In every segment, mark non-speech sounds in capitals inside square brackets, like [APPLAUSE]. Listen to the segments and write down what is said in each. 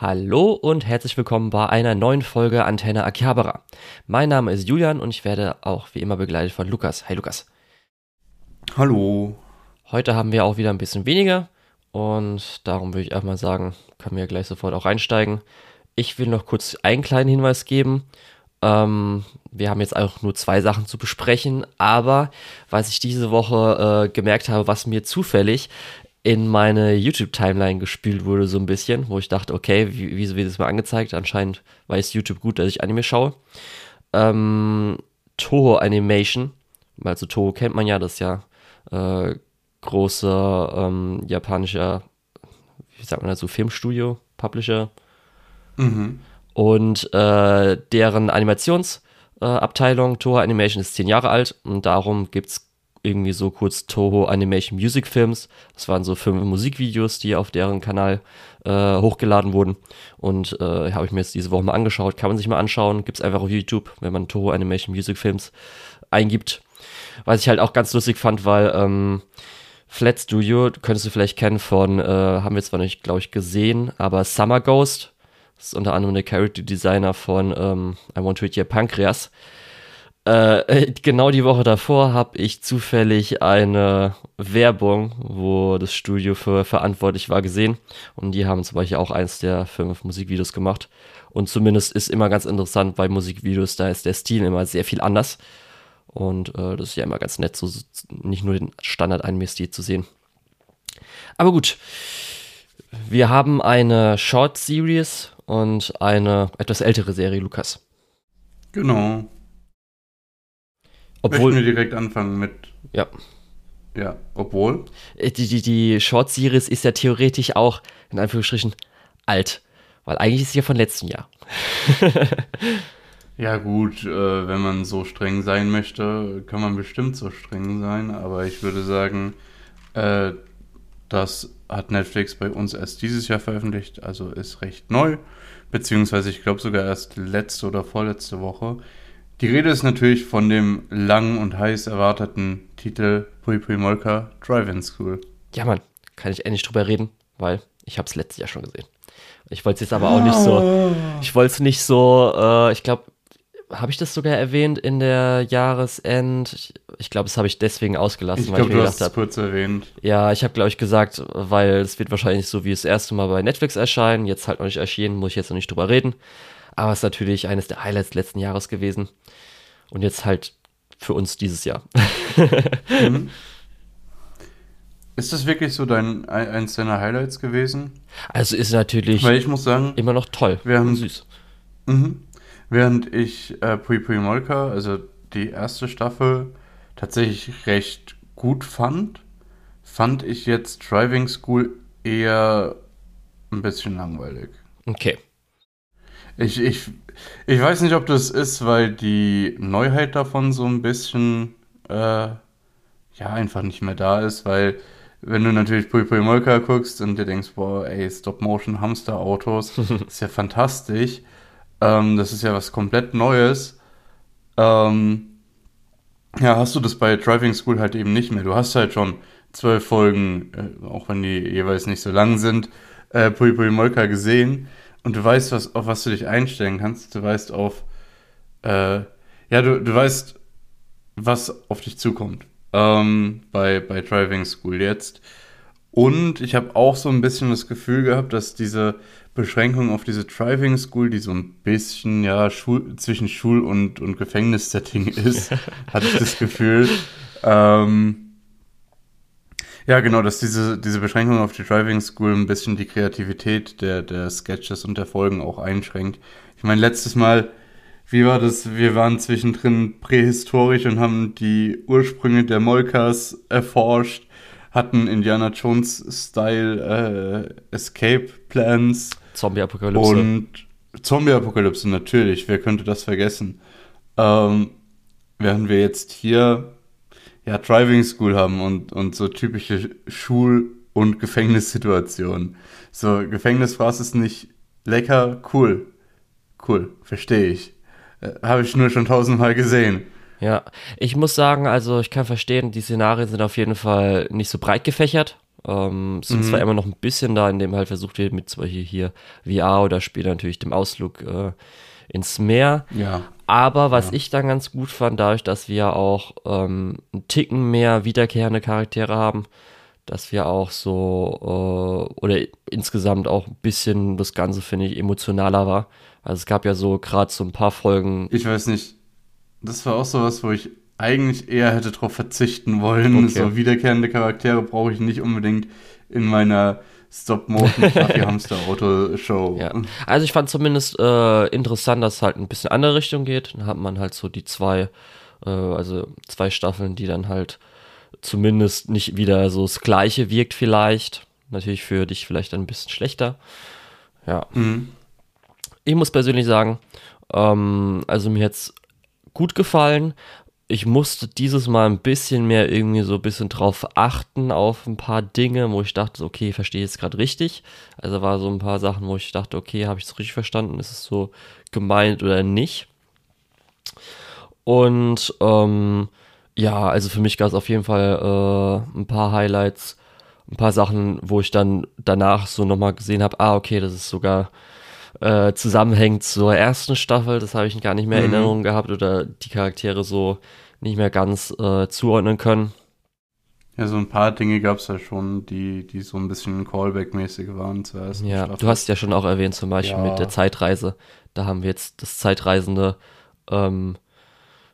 Hallo und herzlich willkommen bei einer neuen Folge Antenne Akihabara. Mein Name ist Julian und ich werde auch wie immer begleitet von Lukas. Hi Lukas. Hallo. Heute haben wir auch wieder ein bisschen weniger und darum würde ich erstmal sagen, können wir gleich sofort auch einsteigen. Ich will noch kurz einen kleinen Hinweis geben. Ähm, wir haben jetzt auch nur zwei Sachen zu besprechen, aber was ich diese Woche äh, gemerkt habe, was mir zufällig in meine YouTube-Timeline gespielt wurde, so ein bisschen, wo ich dachte, okay, wie, wieso wird das mal angezeigt? Anscheinend weiß YouTube gut, dass ich Anime schaue. Ähm, Toho Animation, also Toho kennt man ja, das ist ja äh, großer ähm, japanischer, wie sagt man dazu, Filmstudio, Publisher. Mhm. Und äh, deren Animationsabteilung, äh, Toho Animation, ist zehn Jahre alt und darum gibt es irgendwie so kurz Toho Animation Music Films. Das waren so fünf Musikvideos, die auf deren Kanal äh, hochgeladen wurden. Und äh, habe ich mir jetzt diese Woche mal angeschaut. Kann man sich mal anschauen. Gibt es einfach auf YouTube, wenn man Toho Animation Music Films eingibt. Was ich halt auch ganz lustig fand, weil ähm, Flat Studio, könntest du vielleicht kennen von, äh, haben wir zwar nicht, glaube ich, gesehen, aber Summer Ghost. Das ist unter anderem der Character Designer von ähm, I Want to Eat Your Pancreas. Äh, genau die Woche davor habe ich zufällig eine Werbung, wo das Studio für verantwortlich war, gesehen. Und die haben zum Beispiel auch eins der fünf Musikvideos gemacht. Und zumindest ist immer ganz interessant bei Musikvideos, da ist der Stil immer sehr viel anders. Und äh, das ist ja immer ganz nett, so nicht nur den Standard-Anime-Stil zu sehen. Aber gut, wir haben eine Short Series und eine etwas ältere Serie, Lukas. Genau. Obwohl, Möchten wir direkt anfangen mit. Ja. Ja, obwohl. Äh, die, die, die Short-Series ist ja theoretisch auch, in Anführungsstrichen, alt. Weil eigentlich ist sie ja von letztem Jahr. [LAUGHS] ja, gut, äh, wenn man so streng sein möchte, kann man bestimmt so streng sein. Aber ich würde sagen, äh, das hat Netflix bei uns erst dieses Jahr veröffentlicht, also ist recht neu. Beziehungsweise, ich glaube sogar erst letzte oder vorletzte Woche. Die Rede ist natürlich von dem lang und heiß erwarteten Titel Pui Pui Molka Drive-In School. Ja, Mann, kann ich endlich drüber reden, weil ich habe es letztes Jahr schon gesehen. Ich wollte es jetzt aber auch nicht so. Ich wollte es nicht so. Äh, ich glaube, habe ich das sogar erwähnt in der Jahresend? Ich, ich glaube, das habe ich deswegen ausgelassen, ich weil glaub, ich mir gedacht habe. kurz erwähnt. Ja, ich habe glaube ich gesagt, weil es wird wahrscheinlich so wie das erste Mal bei Netflix erscheinen, jetzt halt noch nicht erschienen, muss ich jetzt noch nicht drüber reden. Aber es ist natürlich eines der Highlights letzten Jahres gewesen. Und jetzt halt für uns dieses Jahr. [LAUGHS] mhm. Ist das wirklich so dein eins deiner Highlights gewesen? Also ist natürlich Weil ich muss sagen, immer noch toll während, süß. Mh, während ich äh, Pui Pui Molka, also die erste Staffel, tatsächlich recht gut fand, fand ich jetzt Driving School eher ein bisschen langweilig. Okay. Ich, ich, ich weiß nicht, ob das ist, weil die Neuheit davon so ein bisschen äh, ja einfach nicht mehr da ist, weil wenn du natürlich Pui Pui Molka guckst und dir denkst, boah, ey, Stop-Motion Hamster-Autos, [LAUGHS] ist ja fantastisch. Ähm, das ist ja was komplett Neues. Ähm, ja, hast du das bei Driving School halt eben nicht mehr. Du hast halt schon zwölf Folgen, äh, auch wenn die jeweils nicht so lang sind, äh, Pui Pui Molka gesehen und du weißt, was, auf was du dich einstellen kannst. Du weißt auf, äh, ja, du, du weißt, was auf dich zukommt ähm, bei, bei Driving School jetzt. Und ich habe auch so ein bisschen das Gefühl gehabt, dass diese Beschränkung auf diese Driving School, die so ein bisschen ja Schul zwischen Schul- und, und Gefängnissetting ist, [LAUGHS] hatte ich das Gefühl. Ähm, ja, genau, dass diese, diese Beschränkung auf die Driving School ein bisschen die Kreativität der, der Sketches und der Folgen auch einschränkt. Ich meine, letztes Mal, wie war das? Wir waren zwischendrin prähistorisch und haben die Ursprünge der Molkas erforscht, hatten Indiana Jones-Style äh, Escape Plans. Zombie-Apokalypse. Und Zombie-Apokalypse, natürlich. Wer könnte das vergessen? Ähm, während wir jetzt hier ja, Driving School haben und, und so typische Schul- und Gefängnissituationen. So, Gefängnisfraß ist nicht lecker, cool. Cool, verstehe ich. Äh, Habe ich nur schon tausendmal gesehen. Ja, ich muss sagen, also ich kann verstehen, die Szenarien sind auf jeden Fall nicht so breit gefächert. Ähm, sind zwar immer noch ein bisschen da, indem halt versucht wird, mit Beispiel hier VR oder später natürlich dem Ausflug äh, ins Meer. Ja. Aber was Ja. ich dann ganz gut fand, dadurch, dass wir auch ähm, einen Ticken mehr wiederkehrende Charaktere haben, dass wir auch so, äh, oder insgesamt auch ein bisschen das Ganze, finde ich, emotionaler war. Also es gab ja so gerade so ein paar Folgen. Ich weiß nicht. Das war auch sowas, wo ich eigentlich eher hätte drauf verzichten wollen. Okay. So wiederkehrende Charaktere brauche ich nicht unbedingt in meiner Stop-Motion-Hamster-Auto-Show. Ja. Also ich fand zumindest äh, interessant, dass es halt ein bisschen andere Richtung geht. Dann hat man halt so die zwei, äh, also zwei Staffeln, die dann halt zumindest nicht wieder so das Gleiche wirkt vielleicht. Natürlich für dich vielleicht ein bisschen schlechter. Ja. Mhm. Ich muss persönlich sagen, ähm, also mir jetzt gut gefallen. Ich musste dieses Mal ein bisschen mehr irgendwie so ein bisschen drauf achten auf ein paar Dinge, wo ich dachte, okay, verstehe jetzt gerade richtig. Also war so ein paar Sachen, wo ich dachte, okay, habe ich es richtig verstanden? Ist es so gemeint oder nicht? Und ähm, ja, also für mich gab es auf jeden Fall äh, ein paar Highlights, ein paar Sachen, wo ich dann danach so nochmal gesehen habe, ah, okay, das ist sogar äh, zusammenhängt zur ersten Staffel. Das habe ich gar nicht mehr in Mhm. Erinnerung gehabt oder die Charaktere so nicht mehr ganz äh, zuordnen können. Ja, so ein paar Dinge gab es ja schon, die, die so ein bisschen Callback-mäßig waren zur ersten Ja, Staffel. du hast ja schon auch erwähnt, zum Beispiel Ja. mit der Zeitreise. Da haben wir jetzt das zeitreisende ähm,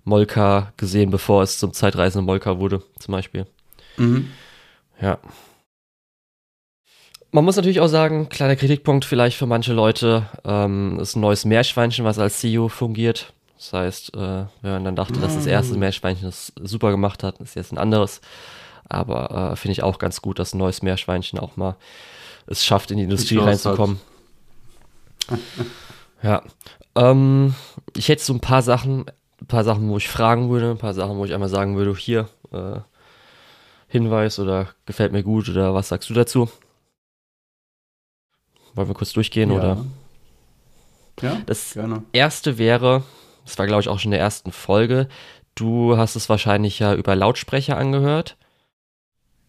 Molka gesehen, bevor es zum zeitreisenden Molka wurde, zum Beispiel. Mhm. Ja. Man muss natürlich auch sagen, kleiner Kritikpunkt vielleicht für manche Leute, ähm, ist ein neues Meerschweinchen, was als CEO fungiert. Das heißt, äh, wenn man dann dachte, dass das erste Mm. Meerschweinchen das super gemacht hat, ist jetzt ein anderes. Aber äh, finde ich auch ganz gut, dass ein neues Meerschweinchen auch mal es schafft, in die Industrie reinzukommen. ja. Ähm, ich hätte so ein paar Sachen, ein paar Sachen, wo ich fragen würde, ein paar Sachen, wo ich einmal sagen würde, hier, äh, Hinweis oder gefällt mir gut oder was sagst du dazu? Wollen wir kurz durchgehen ja. oder? Ja, Das gerne. erste wäre, das war glaube ich auch schon in der ersten Folge, du hast es wahrscheinlich ja über Lautsprecher angehört.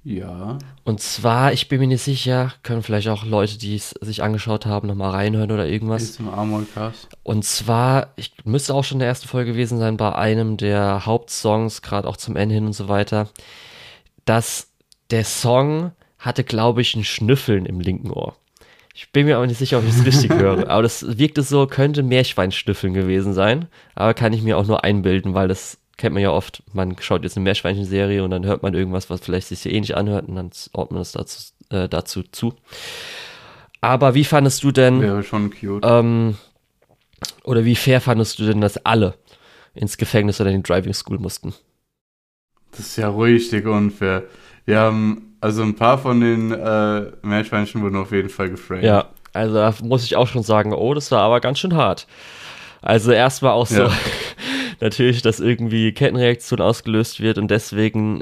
Ja. Und zwar, ich bin mir nicht sicher, können vielleicht auch Leute, die es sich angeschaut haben, nochmal reinhören oder irgendwas. Ist im Armorcast. Und zwar, ich müsste auch schon in der ersten Folge gewesen sein, bei einem der Hauptsongs, gerade auch zum Ende hin und so weiter, dass der Song hatte, glaube ich, ein Schnüffeln im linken Ohr. Ich bin mir aber nicht sicher, ob ich es richtig höre. Aber das wirkte so, könnte Meerschweinschnüffeln gewesen sein. Aber kann ich mir auch nur einbilden, weil das kennt man ja oft. Man schaut jetzt eine Meerschweinchen-Serie und dann hört man irgendwas, was vielleicht sich so ähnlich anhört und dann ordnet man es dazu, äh, dazu zu. Aber wie fandest du denn Wäre schon cute. ähm, oder wie fair fandest du denn, dass alle ins Gefängnis oder in die Driving School mussten? Das ist ja richtig unfair. Wir haben, also ein paar von den äh, Meerschweinchen wurden auf jeden Fall geframed. Ja, also da muss ich auch schon sagen, oh, das war aber ganz schön hart. Also erstmal auch so, Ja. [LAUGHS] natürlich, dass irgendwie Kettenreaktion ausgelöst wird und deswegen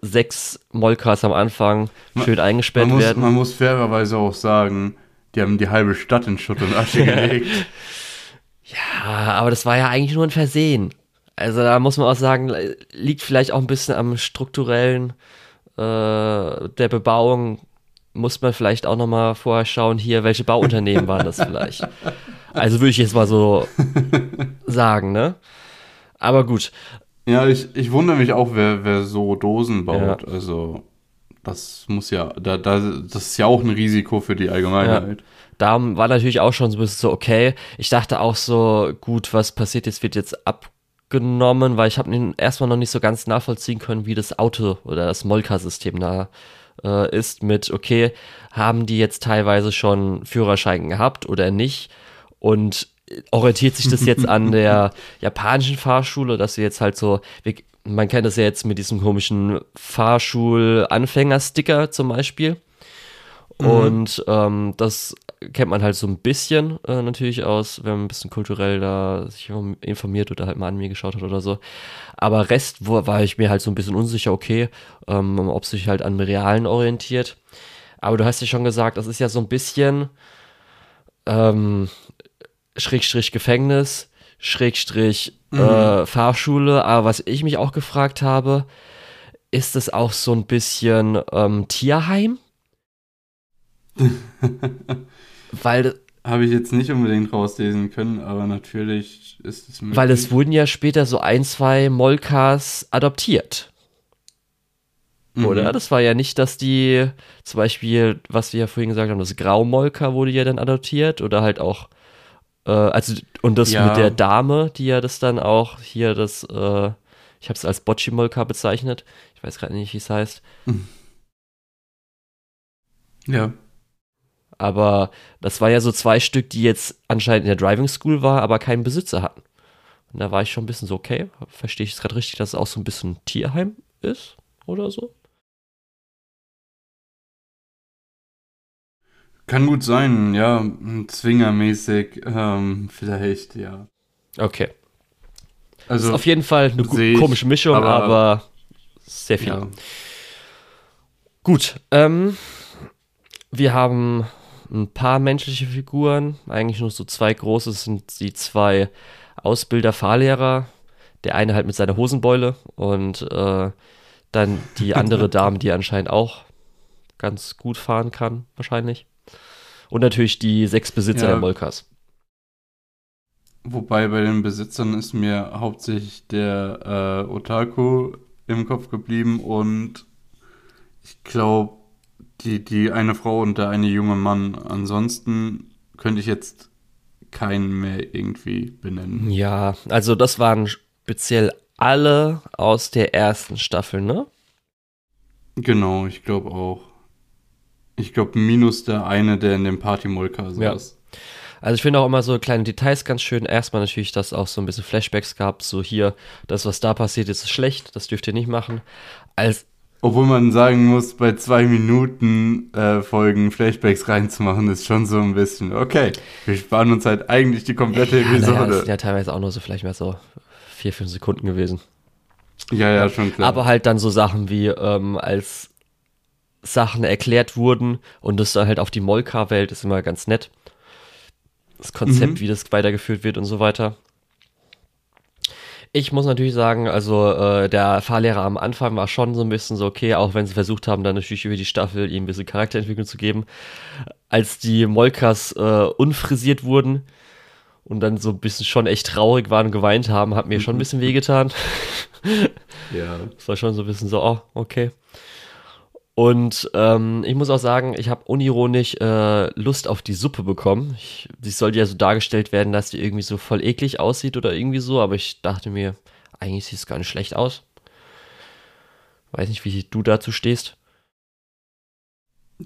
sechs Molkas am Anfang Ma- schön eingesperrt Man muss, werden. man muss fairerweise auch sagen, die haben die halbe Stadt in Schutt und Asche [LAUGHS] gelegt. Ja, aber das war ja eigentlich nur ein Versehen. Also da muss man auch sagen, liegt vielleicht auch ein bisschen am strukturellen äh, der Bebauung. Muss man vielleicht auch nochmal vorher schauen, hier, welche Bauunternehmen waren das vielleicht. [LAUGHS] Also würde ich jetzt mal so sagen, ne? Aber gut, Ja, ich, ich wundere mich auch, wer, wer so Dosen baut. Ja. Also, das muss ja, da, da, das ist ja auch ein Risiko für die Allgemeinheit. da war natürlich auch schon so ein bisschen so, okay, ich dachte auch so, gut, was passiert jetzt, wird jetzt abgenommen, weil ich habe erstmal noch nicht so ganz nachvollziehen können, wie das Auto oder das Molka-System da äh, ist mit, okay, haben die jetzt teilweise schon Führerschein gehabt oder nicht und orientiert sich das jetzt an der [LAUGHS] japanischen Fahrschule, dass sie jetzt halt so, man kennt das ja jetzt mit diesem komischen Fahrschul-Anfänger-Sticker zum Beispiel. Und ähm, das kennt man halt so ein bisschen äh, natürlich aus, wenn man ein bisschen kulturell da sich informiert oder halt mal an mir geschaut hat oder so. Aber Rest wo, war ich mir halt so ein bisschen unsicher, okay, ähm, ob sich halt an Realen orientiert. Aber du hast ja schon gesagt, das ist ja so ein bisschen ähm, Schrägstrich Gefängnis, Schrägstrich äh, Fahrschule. Aber was ich mich auch gefragt habe, ist es auch so ein bisschen ähm, Tierheim? [LAUGHS] Weil Habe ich jetzt nicht unbedingt rauslesen können, aber natürlich ist es möglich. Weil es wurden ja später so ein, zwei Molkas adoptiert. Mhm. Oder? Das war ja nicht, dass die, zum Beispiel, was wir ja vorhin gesagt haben, das Graumolka wurde ja dann adoptiert oder halt auch, äh, also, und das ja. mit der Dame, die ja das dann auch hier das, äh, ich habe es als Bocci-Molka bezeichnet. Ich weiß gerade nicht, wie es heißt. Ja. Aber das war ja so zwei Stück, die jetzt anscheinend in der Driving School war, aber keinen Besitzer hatten. Und da war ich schon ein bisschen so, okay, verstehe ich es gerade richtig, dass es auch so ein bisschen Tierheim ist oder so? Kann gut sein, ja, zwingermäßig, ähm, vielleicht, ja. Okay. Also, ist auf jeden Fall eine ich, komische Mischung, aber, aber sehr viel. Ja. Gut, ähm, wir haben ein paar menschliche Figuren, eigentlich nur so zwei große sind die zwei Ausbilder, Fahrlehrer. Der eine halt mit seiner Hosenbeule und äh, dann die [LAUGHS] andere Dame, die anscheinend auch ganz gut fahren kann, wahrscheinlich. Und natürlich die sechs Besitzer ja. der Molkas. Wobei bei den Besitzern ist mir hauptsächlich der äh, Otaku im Kopf geblieben und ich glaube, die, die eine Frau und der eine junge Mann. Ansonsten könnte ich jetzt keinen mehr irgendwie benennen. Ja, also das waren speziell alle aus der ersten Staffel, ne? Genau, ich glaube auch. Ich glaube, minus der eine, der in dem Party-Molka saß. Ja. Also ich finde auch immer so kleine Details ganz schön. Erstmal natürlich, dass auch so ein bisschen Flashbacks gab, so hier, das, was da passiert ist, ist schlecht, das dürft ihr nicht machen. Als obwohl man sagen muss, bei zwei Minuten äh, Folgen Flashbacks reinzumachen, ist schon so ein bisschen, okay, wir sparen uns halt eigentlich die komplette ja, Episode. Naja, das sind ja teilweise auch nur so vielleicht mehr so vier, fünf Sekunden gewesen. Ja, ja, schon klar. Aber halt dann so Sachen wie, ähm, als Sachen erklärt wurden und das dann halt auf die Molka-Welt ist immer ganz nett. Das Konzept, mhm. wie das weitergeführt wird und so weiter. Ich muss natürlich sagen, also äh, der Fahrlehrer am Anfang war schon so ein bisschen so, okay, auch wenn sie versucht haben, dann natürlich über die Staffel ihm ein bisschen Charakterentwicklung zu geben. Als die Molkas äh, unfrisiert wurden und dann so ein bisschen schon echt traurig waren und geweint haben, hat mir schon ein bisschen wehgetan. ja. [LAUGHS] Das war schon so ein bisschen so, oh, okay. Und ähm, ich muss auch sagen, ich habe unironisch äh, Lust auf die Suppe bekommen. Ich, die sollte ja so dargestellt werden, dass die irgendwie so voll eklig aussieht oder irgendwie so, aber ich dachte mir, eigentlich sieht es gar nicht schlecht aus. Weiß nicht, wie du dazu stehst.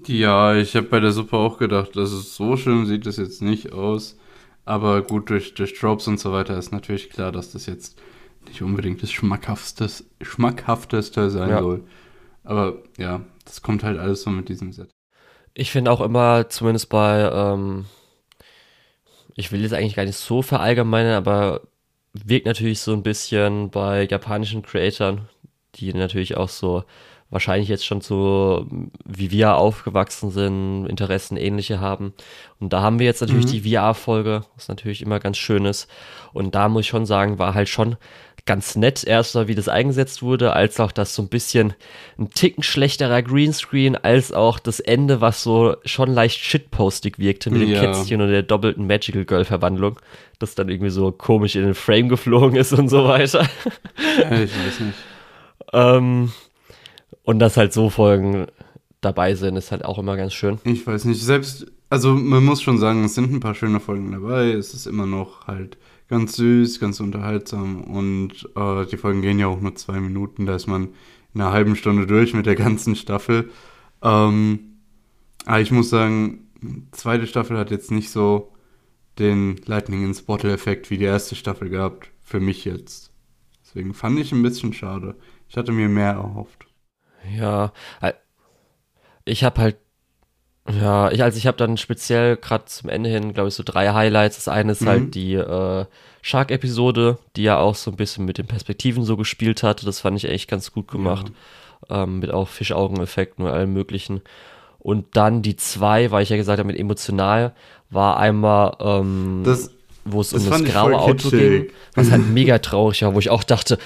Ja, ich habe bei der Suppe auch gedacht, dass es so schön sieht es jetzt nicht aus. Aber gut, durch, durch Tropes und so weiter ist natürlich klar, dass das jetzt nicht unbedingt das Schmackhafteste, Schmackhafteste sein ja. soll. Aber ja, das kommt halt alles so mit diesem Set. Ich finde auch immer, zumindest bei, ähm, ich will jetzt eigentlich gar nicht so verallgemeinern, aber wirkt natürlich so ein bisschen bei japanischen Creatoren, die natürlich auch so wahrscheinlich jetzt schon so, wie wir aufgewachsen sind, Interessen ähnliche haben. Und da haben wir jetzt natürlich mhm. die VR-Folge, was natürlich immer ganz schön ist. Und da muss ich schon sagen, war halt schon ganz nett, erstmal wie das eingesetzt wurde, als auch das so ein bisschen ein Ticken schlechterer Greenscreen, als auch das Ende, was so schon leicht shitpostig wirkte mit ja. dem Kätzchen und der doppelten Magical Girl Verwandlung, das dann irgendwie so komisch in den Frame geflogen ist und so weiter. Ja, ich weiß nicht. [LAUGHS] ähm, und dass halt so Folgen dabei sind, ist halt auch immer ganz schön. Ich weiß nicht, selbst, also man muss schon sagen, es sind ein paar schöne Folgen dabei, es ist immer noch halt ganz süß, ganz unterhaltsam und äh, die Folgen gehen ja auch nur zwei Minuten, da ist man in einer halben Stunde durch mit der ganzen Staffel. Ähm, aber ich muss sagen, zweite Staffel hat jetzt nicht so den Lightning ins Bottle-Effekt wie die erste Staffel gehabt, für mich jetzt. Deswegen fand ich ein bisschen schade. Ich hatte mir mehr erhofft. Ja, ich habe halt ja, ich, also ich habe dann speziell gerade zum Ende hin, glaube ich, so drei Highlights. Das eine ist halt mhm. halt die äh, Shark-Episode, die ja auch so ein bisschen mit den Perspektiven so gespielt hatte. Das fand ich echt ganz gut gemacht. Ja. Ähm, mit auch Fischaugeneffekten und allem möglichen. Und dann die zwei, weil ich ja gesagt habe, mit emotional, war einmal, ähm, das, wo es um das graue Auto ging, was halt [LAUGHS] mega traurig war, wo ich auch dachte,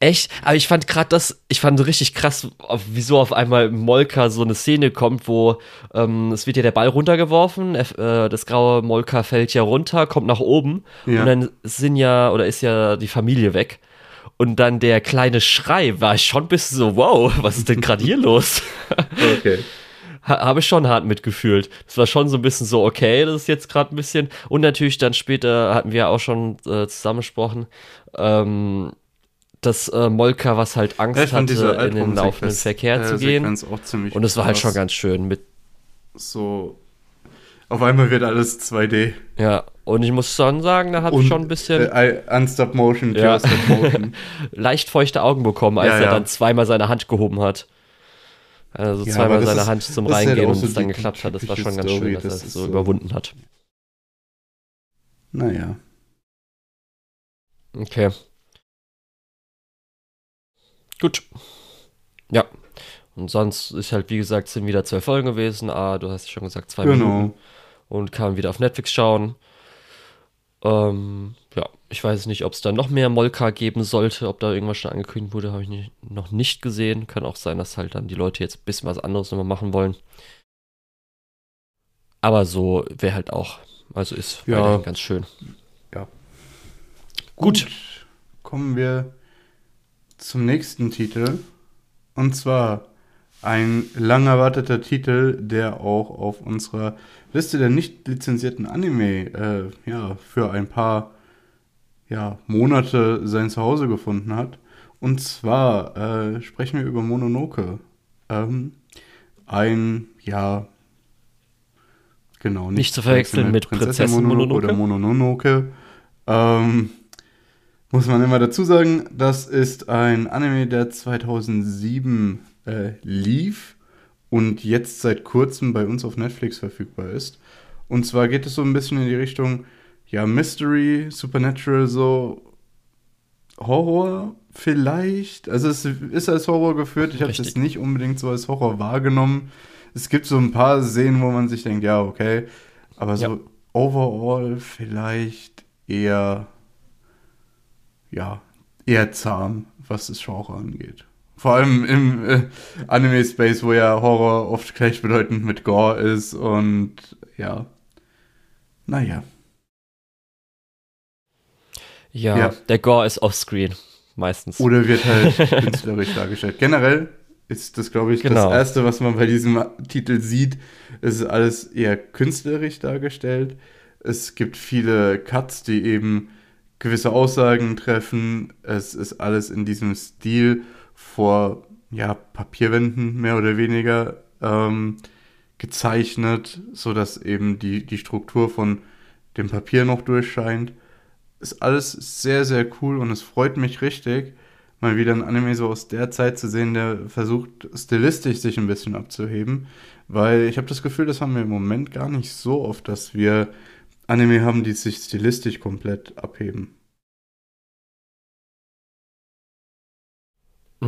Echt? Aber ich fand gerade das, ich fand richtig krass, wieso auf einmal Molka so eine Szene kommt, wo ähm, es wird ja der Ball runtergeworfen, äh, das graue Molka fällt ja runter, kommt nach oben ja. und dann sind ja, oder ist ja die Familie weg. Und dann der kleine Schrei war schon ein bisschen so, wow, was ist denn gerade hier los? [LAUGHS] Okay. habe ich schon hart mitgefühlt. Das war schon so ein bisschen so, okay, das ist jetzt gerade ein bisschen. Und natürlich dann später hatten wir auch schon äh, zusammengesprochen, ähm, dass äh, Molka was halt Angst ja, hatte, in den laufenden Verkehr äh, zu gehen. Und es war halt schon ganz schön mit. So. Auf einmal wird alles 2D. Ja, und ich muss schon sagen, da habe ich schon ein bisschen. Äh, Unstop Motion, ja. Stop Motion. [LAUGHS] leicht feuchte Augen bekommen, als ja, ja. er dann zweimal seine Hand gehoben hat. Also zweimal seine ist, Hand zum Reingehen halt und so es dann geklappt hat. Das war schon ganz Story, schön, dass das er es so, so überwunden hat. Naja. Okay. Gut. Ja. Und sonst ist halt, wie gesagt, sind wieder zwei Folgen gewesen. Ah, du hast schon gesagt, zwei genau. Minuten. Und kann man wieder auf Netflix schauen. Ähm, ja, ich weiß nicht, ob es da noch mehr Molka geben sollte, ob da irgendwas schon angekündigt wurde, habe ich nicht, noch nicht gesehen. Kann auch sein, dass halt dann die Leute jetzt ein bisschen was anderes nochmal machen wollen. Aber so wäre halt auch, also ist ja ganz schön. Ja. Gut. Gut. Kommen wir zum nächsten Titel. Und zwar ein lang erwarteter Titel, der auch auf unserer Liste der nicht lizenzierten Anime äh, ja, für ein paar ja, Monate sein Zuhause gefunden hat. Und zwar äh, sprechen wir über Mononoke. Ähm, ein, ja, genau, nicht, nicht zu verwechseln mit, mit Prinzessin, Prinzessin Mononoke, Mononoke, oder Mononoke. Ähm, muss man immer dazu sagen, das ist ein Anime, der 2007 äh, lief und jetzt seit kurzem bei uns auf Netflix verfügbar ist. Und zwar geht es so ein bisschen in die Richtung, ja, Mystery, Supernatural, so Horror vielleicht. Also es ist als Horror geführt. Ich habe es nicht unbedingt so als Horror wahrgenommen. Es gibt so ein paar Szenen, wo man sich denkt, ja, okay. Aber so ja. overall vielleicht eher ja, eher zahm, was das Genre angeht. Vor allem im äh, Anime-Space, wo ja Horror oft gleichbedeutend mit Gore ist und ja, naja. Ja, ja, der Gore ist offscreen, meistens. Oder wird halt [LAUGHS] künstlerisch dargestellt. Generell ist das, glaube ich, genau. das Erste, was man bei diesem Titel sieht. Es ist alles eher künstlerisch dargestellt. Es gibt viele Cuts, die eben gewisse Aussagen treffen. Es ist alles in diesem Stil vor ja, Papierwänden mehr oder weniger ähm, gezeichnet, sodass eben die, die Struktur von dem Papier noch durchscheint. Ist alles sehr, sehr cool und es freut mich richtig, mal wieder ein Anime so aus der Zeit zu sehen, der versucht, stilistisch sich ein bisschen abzuheben. Weil ich habe das Gefühl, das haben wir im Moment gar nicht so oft, dass wir Anime haben, die sich stilistisch komplett abheben.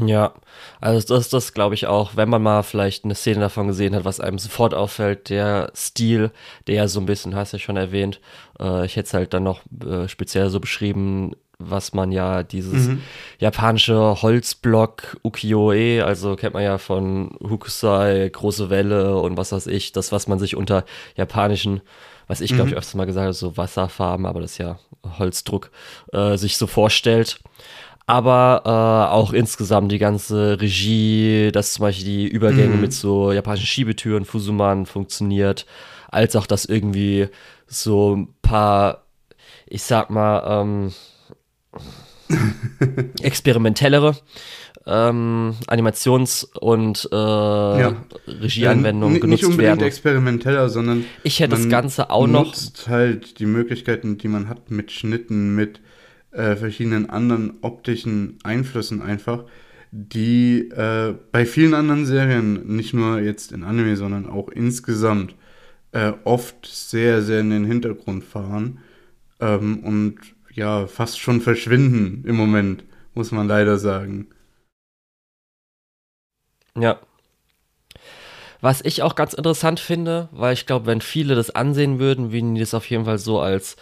Ja, also das ist das, glaube ich, auch, wenn man mal vielleicht eine Szene davon gesehen hat, was einem sofort auffällt, der Stil, der ja so ein bisschen, hast du ja schon erwähnt, äh, ich hätte es halt dann noch äh, speziell so beschrieben, was man ja dieses mhm. japanische Holzblock Ukiyo-e, also kennt man ja von Hukusai, große Welle und was weiß ich, das, was man sich unter japanischen was ich glaube ich mhm. öfters mal gesagt habe, so Wasserfarben, aber das ist ja Holzdruck, äh, sich so vorstellt. Aber äh, auch insgesamt die ganze Regie, dass zum Beispiel die Übergänge mhm. mit so japanischen Schiebetüren, Fusuman funktioniert, als auch dass irgendwie so ein paar, ich sag mal, ähm, [CLEARS THROAT] experimentellere ähm, Animations- und äh, ja. Regieanwendungen genutzt werden. Nicht unbedingt werden. experimenteller, sondern ich hätte das Ganze auch noch nutzt halt die Möglichkeiten, die man hat mit Schnitten, mit äh, verschiedenen anderen optischen Einflüssen einfach, die äh, bei vielen anderen Serien, nicht nur jetzt in Anime, sondern auch insgesamt, äh, oft sehr, sehr in den Hintergrund fahren ähm, und ja, fast schon verschwinden im Moment, muss man leider sagen. Ja. Was ich auch ganz interessant finde, weil ich glaube, wenn viele das ansehen würden, würden die das auf jeden Fall so als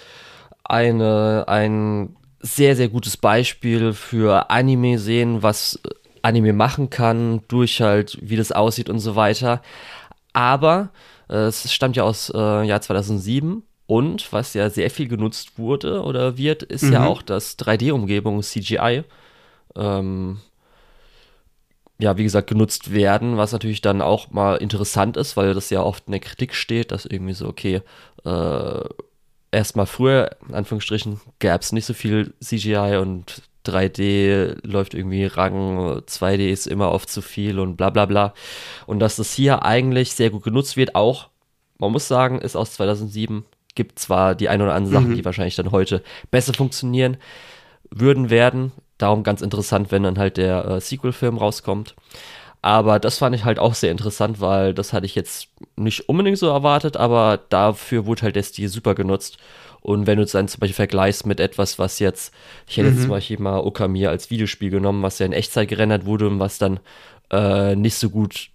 eine, ein sehr, sehr gutes Beispiel für Anime sehen, was Anime machen kann, durch halt, wie das aussieht und so weiter. Aber äh, es stammt ja aus äh, Jahr 2007 und was ja sehr viel genutzt wurde oder wird, ist mhm. ja auch das 3D-Umgebung CGI. Ähm, ja, wie gesagt, genutzt werden, was natürlich dann auch mal interessant ist, weil das ja oft in der Kritik steht, dass irgendwie so, okay, äh, erstmal früher, in Anführungsstrichen, gab es nicht so viel CGI und 3D läuft irgendwie Rang, 2D ist immer oft zu viel und bla bla bla. Und dass das hier eigentlich sehr gut genutzt wird, auch, man muss sagen, ist aus 2007, gibt zwar die ein oder anderen Sachen, mhm. die wahrscheinlich dann heute besser funktionieren würden werden. Darum ganz interessant, wenn dann halt der äh, Sequel-Film rauskommt. Aber das fand ich halt auch sehr interessant, weil das hatte ich jetzt nicht unbedingt so erwartet, aber dafür wurde halt der Stil super genutzt. Und wenn du es dann zum Beispiel vergleichst mit etwas, was jetzt, ich hätte mhm. jetzt zum Beispiel mal Okamir als Videospiel genommen, was ja in Echtzeit gerendert wurde und was dann äh, nicht so gut,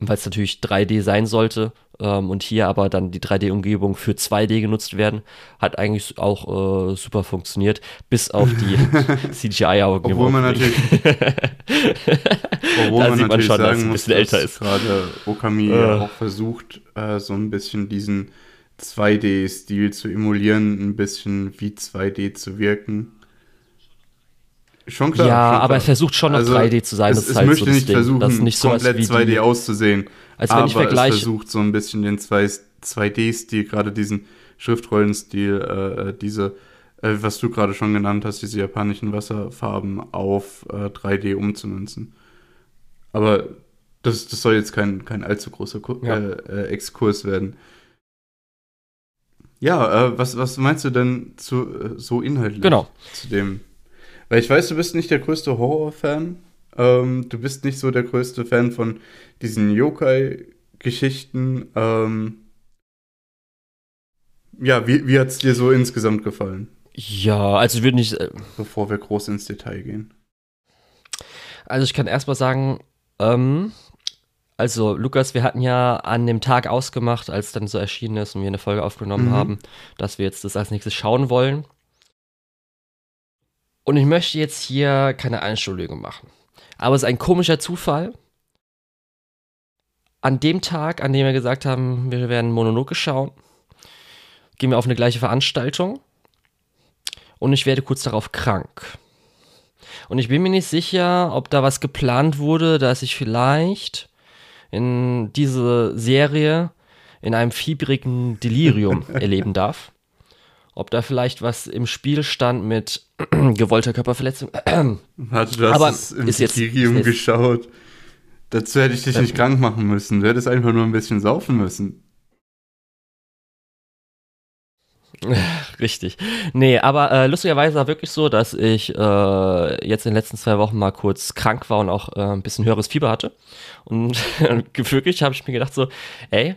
weil es natürlich 3D sein sollte, ähm, und hier aber dann die 3D-Umgebung für 2D genutzt werden, hat eigentlich auch äh, super funktioniert, bis auf die [LAUGHS] CGI-Augen. Obwohl man natürlich, [LAUGHS] obwohl da man sieht man schon, dass es ein bisschen älter ist. Gerade Okami äh. auch versucht, äh, so ein bisschen diesen 2D-Stil zu emulieren, ein bisschen wie 2D zu wirken. Schon klar. Ja, schon aber er versucht schon noch also 3D zu sein. Es, das ist es halt möchte so nicht Ding. versuchen, das ist nicht so komplett 2D auszusehen. Als wenn aber ich vergleiche. es versucht so ein bisschen den 2D-Stil, gerade diesen Schriftrollenstil, äh, diese, äh, was du gerade schon genannt hast, diese japanischen Wasserfarben auf äh, 3D umzumünzen. Aber das, das soll jetzt kein, kein allzu großer Ku ja. Äh, äh, Exkurs werden. Ja, äh, was, was meinst du denn zu so inhaltlich genau. zu dem? Weil ich weiß, du bist nicht der größte Horror-Fan. Ähm, du bist nicht so der größte Fan von diesen Yokai-Geschichten. Ähm, ja, wie, wie hat es dir so insgesamt gefallen? Ja, also ich würde nicht. Äh, Bevor wir groß ins Detail gehen. Also ich kann erstmal sagen, ähm, also Lukas, wir hatten ja an dem Tag ausgemacht, als dann so erschienen ist und wir eine Folge aufgenommen mhm. haben, dass wir jetzt das als nächstes schauen wollen. Und ich möchte jetzt hier keine Anschuldigung machen. Aber es ist ein komischer Zufall. An dem Tag, an dem wir gesagt haben, wir werden Monologe schauen, gehen wir auf eine gleiche Veranstaltung und ich werde kurz darauf krank. Und ich bin mir nicht sicher, ob da was geplant wurde, dass ich vielleicht in diese Serie in einem fiebrigen Delirium [LAUGHS] erleben darf. Ob da vielleicht was im Spiel stand mit [CLEARS THROAT] gewollter Körperverletzung. [CLEARS THROAT] Warte, du hast Aber es im ist jetzt, geschaut. Dazu hätte ich dich nicht krank machen müssen. Du hättest einfach nur ein bisschen saufen müssen. [LAUGHS] Richtig. Nee, aber äh, lustigerweise war wirklich so, dass ich äh, jetzt in den letzten zwei Wochen mal kurz krank war und auch äh, ein bisschen höheres Fieber hatte. Und [LAUGHS] wirklich habe ich mir gedacht so, ey,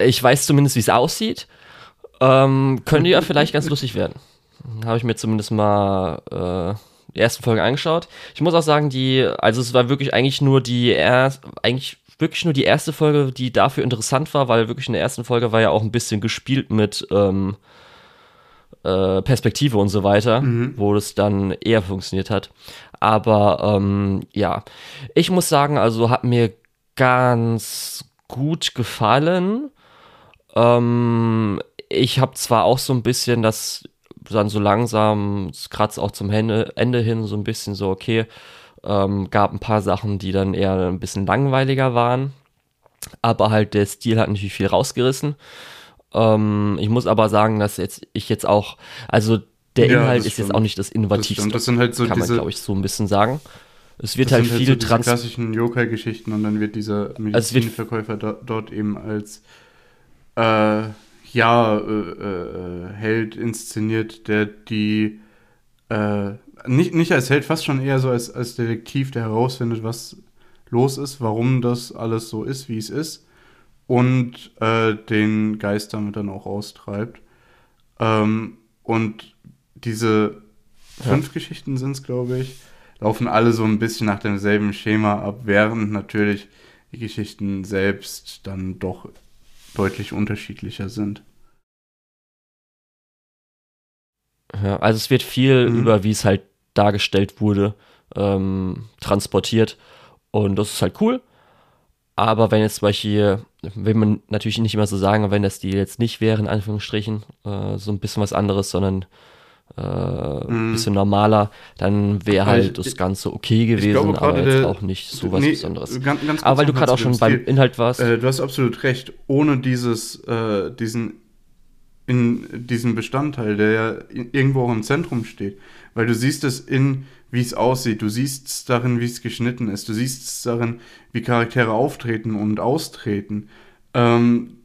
ich weiß zumindest, wie es aussieht. Ähm, könnte ja [LAUGHS] vielleicht ganz lustig werden. Habe ich mir zumindest mal äh, die ersten Folgen angeschaut. Ich muss auch sagen, die, also es war wirklich eigentlich nur die erste, eigentlich wirklich nur die erste Folge, die dafür interessant war, weil wirklich in der ersten Folge war ja auch ein bisschen gespielt mit ähm, äh, Perspektive und so weiter, mhm. wo es dann eher funktioniert hat. Aber ähm, ja, ich muss sagen, also hat mir ganz gut gefallen. Ähm, ich habe zwar auch so ein bisschen das dann so langsam, gerade auch zum Ende, Ende hin, so ein bisschen so, okay, ähm, gab ein paar Sachen, die dann eher ein bisschen langweiliger waren. Aber halt der Stil hat natürlich viel rausgerissen. Ähm, ich muss aber sagen, dass jetzt ich jetzt auch, also der ja, Inhalt ist stimmt. jetzt auch nicht das innovativste. Das, das sind halt so kann diese, man, glaube ich, so ein bisschen sagen. Es wird halt viel halt so Trans klassischen Yokai-Geschichten und dann wird dieser Medizinverkäufer also dort, dort eben als äh, ja, äh, äh, Held inszeniert, der die äh, nicht, nicht als Held, fast schon eher so als, als Detektiv, der herausfindet, was los ist, warum das alles so ist, wie es ist und äh, den Geist damit dann auch austreibt. Ähm, und diese fünf ja. Geschichten sind es, glaube ich, laufen alle so ein bisschen nach demselben Schema ab, während natürlich die Geschichten selbst dann doch deutlich unterschiedlicher sind. Ja, also es wird viel mhm. über, wie es halt dargestellt wurde, ähm, transportiert. Und das ist halt cool. Aber wenn jetzt zum Beispiel, will man natürlich nicht immer so sagen, wenn das die jetzt nicht wäre, in Anführungsstrichen, äh, so ein bisschen was anderes, sondern äh, mm. bisschen normaler, dann wäre halt ich, das Ganze okay gewesen, glaube, aber jetzt der, auch nicht so was nee, Besonderes. Ganz, ganz aber weil du gerade auch schon beim Inhalt warst. Äh, du hast absolut recht. Ohne dieses, äh, diesen, in diesem Bestandteil, der ja irgendwo auch im Zentrum steht, weil du siehst es in wie es aussieht. Du siehst es darin, wie es geschnitten ist. Du siehst es darin, wie Charaktere auftreten und austreten. Ähm,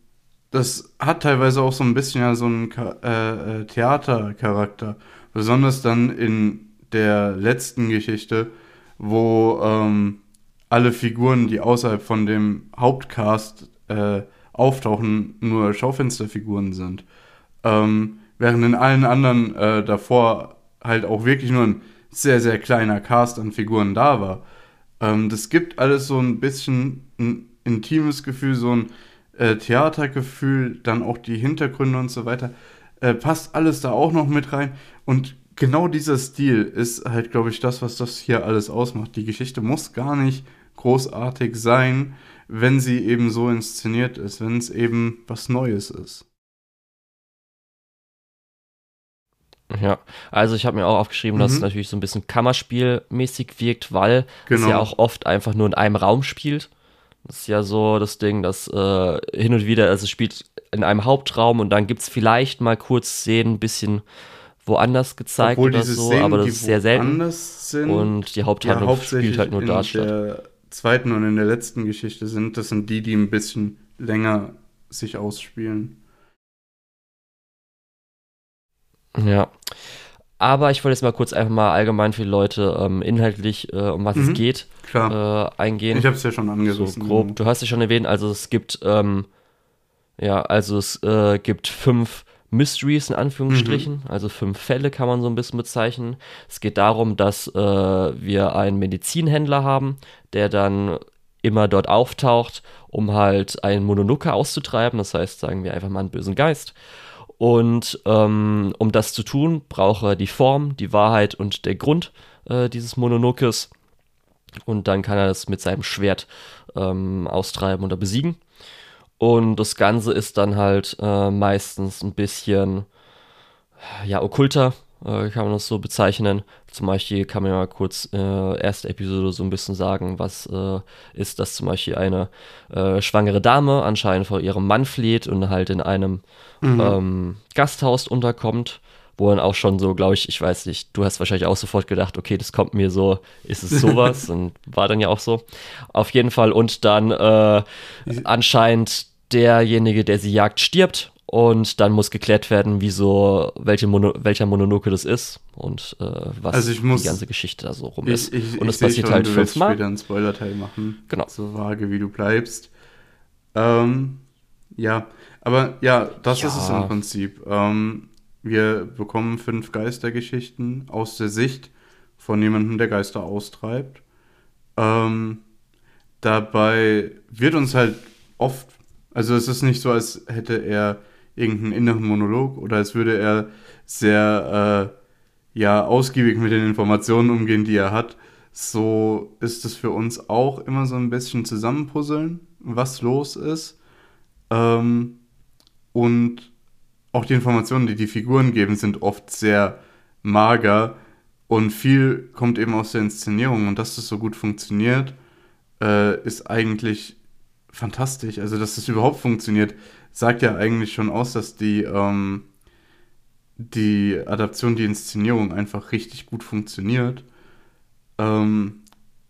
das hat teilweise auch so ein bisschen ja so einen äh, äh, Theatercharakter. Besonders dann in der letzten Geschichte, wo ähm, alle Figuren, die außerhalb von dem Hauptcast äh, auftauchen, nur Schaufensterfiguren sind. Ähm, während in allen anderen äh, davor halt auch wirklich nur ein sehr, sehr kleiner Cast an Figuren da war. Ähm, das gibt alles so ein bisschen ein intimes Gefühl, so ein äh, Theatergefühl, dann auch die Hintergründe und so weiter. Äh, passt alles da auch noch mit rein. Und genau dieser Stil ist halt, glaube ich, das, was das hier alles ausmacht. Die Geschichte muss gar nicht großartig sein, wenn sie eben so inszeniert ist, wenn es eben was Neues ist. Ja, also ich habe mir auch aufgeschrieben, mhm. dass es natürlich so ein bisschen Kammerspielmäßig wirkt, weil genau. es ja auch oft einfach nur in einem Raum spielt. Das ist ja so das Ding, dass äh, hin und wieder, also es spielt in einem Hauptraum und dann gibt es vielleicht mal kurz Szenen ein bisschen woanders gezeigt Obwohl oder so, Szenen, aber das ist sehr selten. Sind, und die Haupthandlung ja, spielt halt nur da statt. In der zweiten und in der letzten Geschichte sind, das sind die, die ein bisschen länger sich ausspielen. Ja. Aber ich wollte jetzt mal kurz einfach mal allgemein für die Leute ähm, inhaltlich, äh, um was mhm, es geht, äh, eingehen. Ich habe es ja schon angerissen. So grob. Du hast es schon erwähnt, also es gibt, ähm, ja, also es äh, gibt fünf Mysteries in Anführungsstrichen, mhm. also fünf Fälle kann man so ein bisschen bezeichnen. Es geht darum, dass äh, wir einen Medizinhändler haben, der dann immer dort auftaucht, um halt einen Mononoke auszutreiben, das heißt, sagen wir einfach mal einen bösen Geist. Und ähm, um das zu tun, braucht er die Form, die Wahrheit und der Grund äh, dieses Mononokes. Und dann kann er das mit seinem Schwert ähm, austreiben oder besiegen. Und das Ganze ist dann halt äh, meistens ein bisschen ja, okkulter, äh, kann man das so bezeichnen. Zum Beispiel kann man ja mal kurz äh, erste Episode so ein bisschen sagen, was äh, ist, dass zum Beispiel eine äh, schwangere Dame anscheinend vor ihrem Mann flieht und halt in einem mhm. ähm, Gasthaus unterkommt, wo dann auch schon so, glaube ich, ich weiß nicht, du hast wahrscheinlich auch sofort gedacht, okay, das kommt mir so, ist es sowas [LAUGHS] und war dann ja auch so. Auf jeden Fall und dann äh, anscheinend derjenige, der sie jagt, stirbt und dann muss geklärt werden, wieso, welche Mono, welcher Mononoke das ist und äh, was also muss, die ganze Geschichte da so rum ich, ist. Ich, und das passiert schon, halt du fünfmal. später einen Spoiler-Teil machen. Genau. So vage, wie du bleibst. Ähm, ja, aber ja, das ja. ist es im Prinzip. Ähm, wir bekommen fünf Geistergeschichten aus der Sicht von jemandem, der Geister austreibt. Ähm, dabei wird uns halt oft, also es ist nicht so, als hätte er irgendeinen inneren Monolog oder als würde er sehr äh, ja, ausgiebig mit den Informationen umgehen, die er hat. So ist es für uns auch immer so ein bisschen zusammenpuzzeln, was los ist. Ähm, und auch die Informationen, die die Figuren geben, sind oft sehr mager und viel kommt eben aus der Inszenierung und dass das so gut funktioniert, äh, ist eigentlich fantastisch. Also, dass das überhaupt funktioniert, sagt ja eigentlich schon aus, dass die, ähm, die Adaption, die Inszenierung einfach richtig gut funktioniert. Ähm,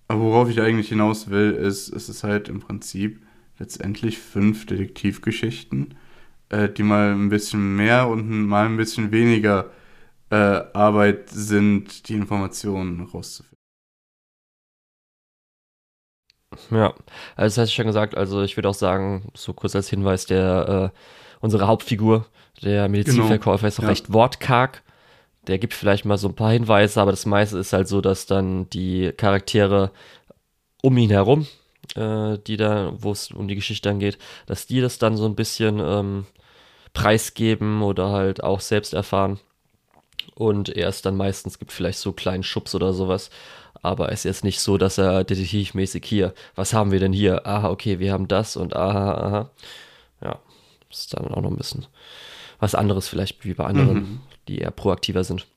aber worauf ich eigentlich hinaus will, ist, es ist halt im Prinzip letztendlich fünf Detektivgeschichten, äh, die mal ein bisschen mehr und mal ein bisschen weniger äh, Arbeit sind, die Informationen rauszufinden. Ja, also das hast du schon gesagt, also ich würde auch sagen, so kurz als Hinweis, der äh, unsere Hauptfigur, der Medizinverkäufer, genau. ist auch ja. recht wortkarg. Der gibt vielleicht mal so ein paar Hinweise, aber das meiste ist halt so, dass dann die Charaktere um ihn herum, äh, die da, wo es um die Geschichte dann geht, dass die das dann so ein bisschen ähm, preisgeben oder halt auch selbst erfahren. und er es dann meistens gibt vielleicht so kleinen Schubs oder sowas. Aber es ist jetzt nicht so, dass er detektivmäßig hier, was haben wir denn hier? Aha, okay, wir haben das und aha, aha. Ja, ist dann auch noch ein bisschen was anderes vielleicht wie bei anderen, mhm. die eher proaktiver sind.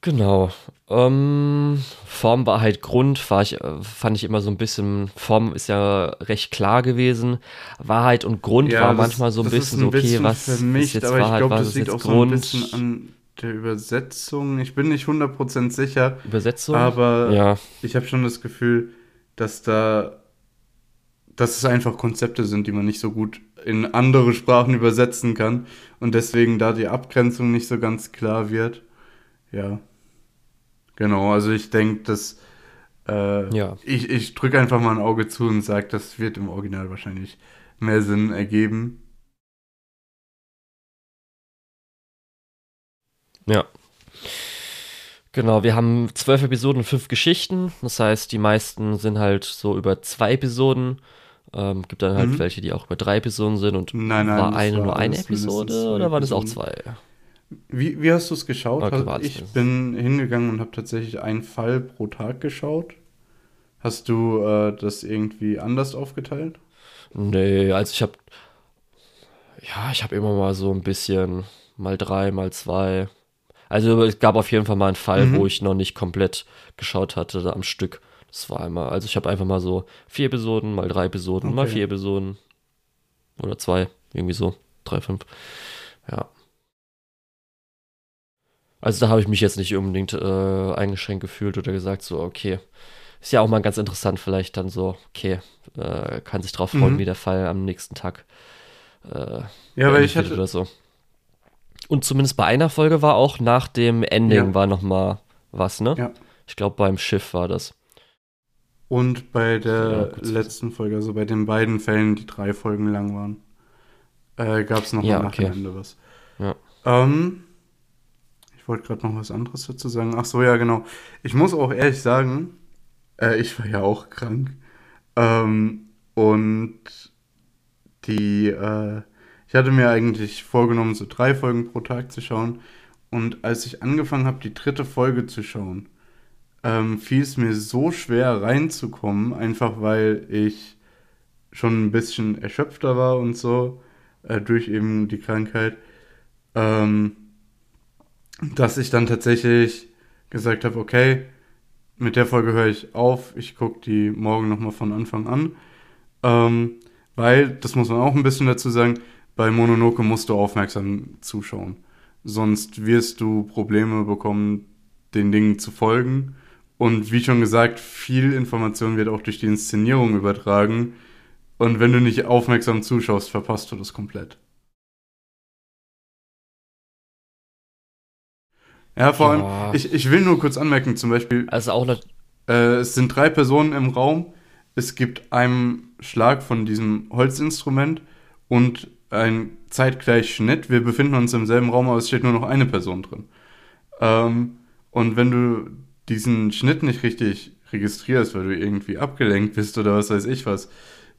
Genau. Ähm, Form war halt Grund, war ich, äh, fand ich immer so ein bisschen, Form ist ja recht klar gewesen. Wahrheit und Grund ja, war das, manchmal so ein bisschen okay, bisschen was vermischt, ist jetzt Wahrheit, glaube, das liegt auch Grund. so ein der Übersetzung. Ich bin nicht 100% sicher. Übersetzung? Aber ja. ich habe schon das Gefühl, dass da, dass es einfach Konzepte sind, die man nicht so gut in andere Sprachen übersetzen kann und deswegen da die Abgrenzung nicht so ganz klar wird. Ja. Genau, also ich denke, dass äh, ja. ich, ich drücke einfach mal ein Auge zu und sage, das wird im Original wahrscheinlich mehr Sinn ergeben. Ja. Genau, wir haben zwölf Episoden und fünf Geschichten. Das heißt, die meisten sind halt so über zwei Episoden. Ähm, gibt dann halt mhm. welche, die auch über drei Episoden sind. Und nein, nein, war eine war nur eine Episode oder waren das auch zwei? Wie, wie hast du es geschaut? Okay, also ich bin hingegangen und habe tatsächlich einen Fall pro Tag geschaut. Hast du äh, das irgendwie anders aufgeteilt? Nee, also ich habe ja, ich habe immer mal so ein bisschen mal drei, mal zwei. Also es gab auf jeden Fall mal einen Fall, mhm. wo ich noch nicht komplett geschaut hatte da am Stück. Das war einmal, also ich habe einfach mal so vier Episoden, mal drei Episoden, okay. mal vier Episoden oder zwei, irgendwie so, drei, fünf. Ja. Also da habe ich mich jetzt nicht unbedingt äh, eingeschränkt gefühlt oder gesagt, so, okay, ist ja auch mal ganz interessant, vielleicht dann so, okay, äh, kann sich drauf freuen, mhm. wie der Fall am nächsten Tag äh, ja, weil ich hatte oder so. Und zumindest bei einer Folge war auch nach dem Ending ja. war noch mal was, ne? Ja. Ich glaube beim Schiff war das. Und bei der ja, letzten Folge, also bei den beiden Fällen, die drei Folgen lang waren, äh, gab es noch ja, mal nach okay. dem Ende was. Ja. Ähm, wollte gerade noch was anderes dazu sagen. Ach so, ja, genau. Ich muss auch ehrlich sagen, äh, ich war ja auch krank. Ähm, und die, äh, ich hatte mir eigentlich vorgenommen, so drei Folgen pro Tag zu schauen. Und als ich angefangen habe, die dritte Folge zu schauen, ähm, fiel es mir so schwer reinzukommen, einfach weil ich schon ein bisschen erschöpfter war und so, äh, durch eben die Krankheit. Ähm, dass ich dann tatsächlich gesagt habe, okay, mit der Folge höre ich auf, ich gucke die morgen nochmal von Anfang an. Ähm, weil, das muss man auch ein bisschen dazu sagen, bei Mononoke musst du aufmerksam zuschauen. Sonst wirst du Probleme bekommen, den Dingen zu folgen. Und wie schon gesagt, viel Information wird auch durch die Inszenierung übertragen. Und wenn du nicht aufmerksam zuschaust, verpasst du das komplett. Ja, vor allem, ja. ich, ich will nur kurz anmerken, zum Beispiel. Also auch. Äh, es sind drei Personen im Raum. Es gibt einen Schlag von diesem Holzinstrument und ein zeitgleich Schnitt. Wir befinden uns im selben Raum, aber es steht nur noch eine Person drin. Ähm, und wenn du diesen Schnitt nicht richtig registrierst, weil du irgendwie abgelenkt bist oder was weiß ich was,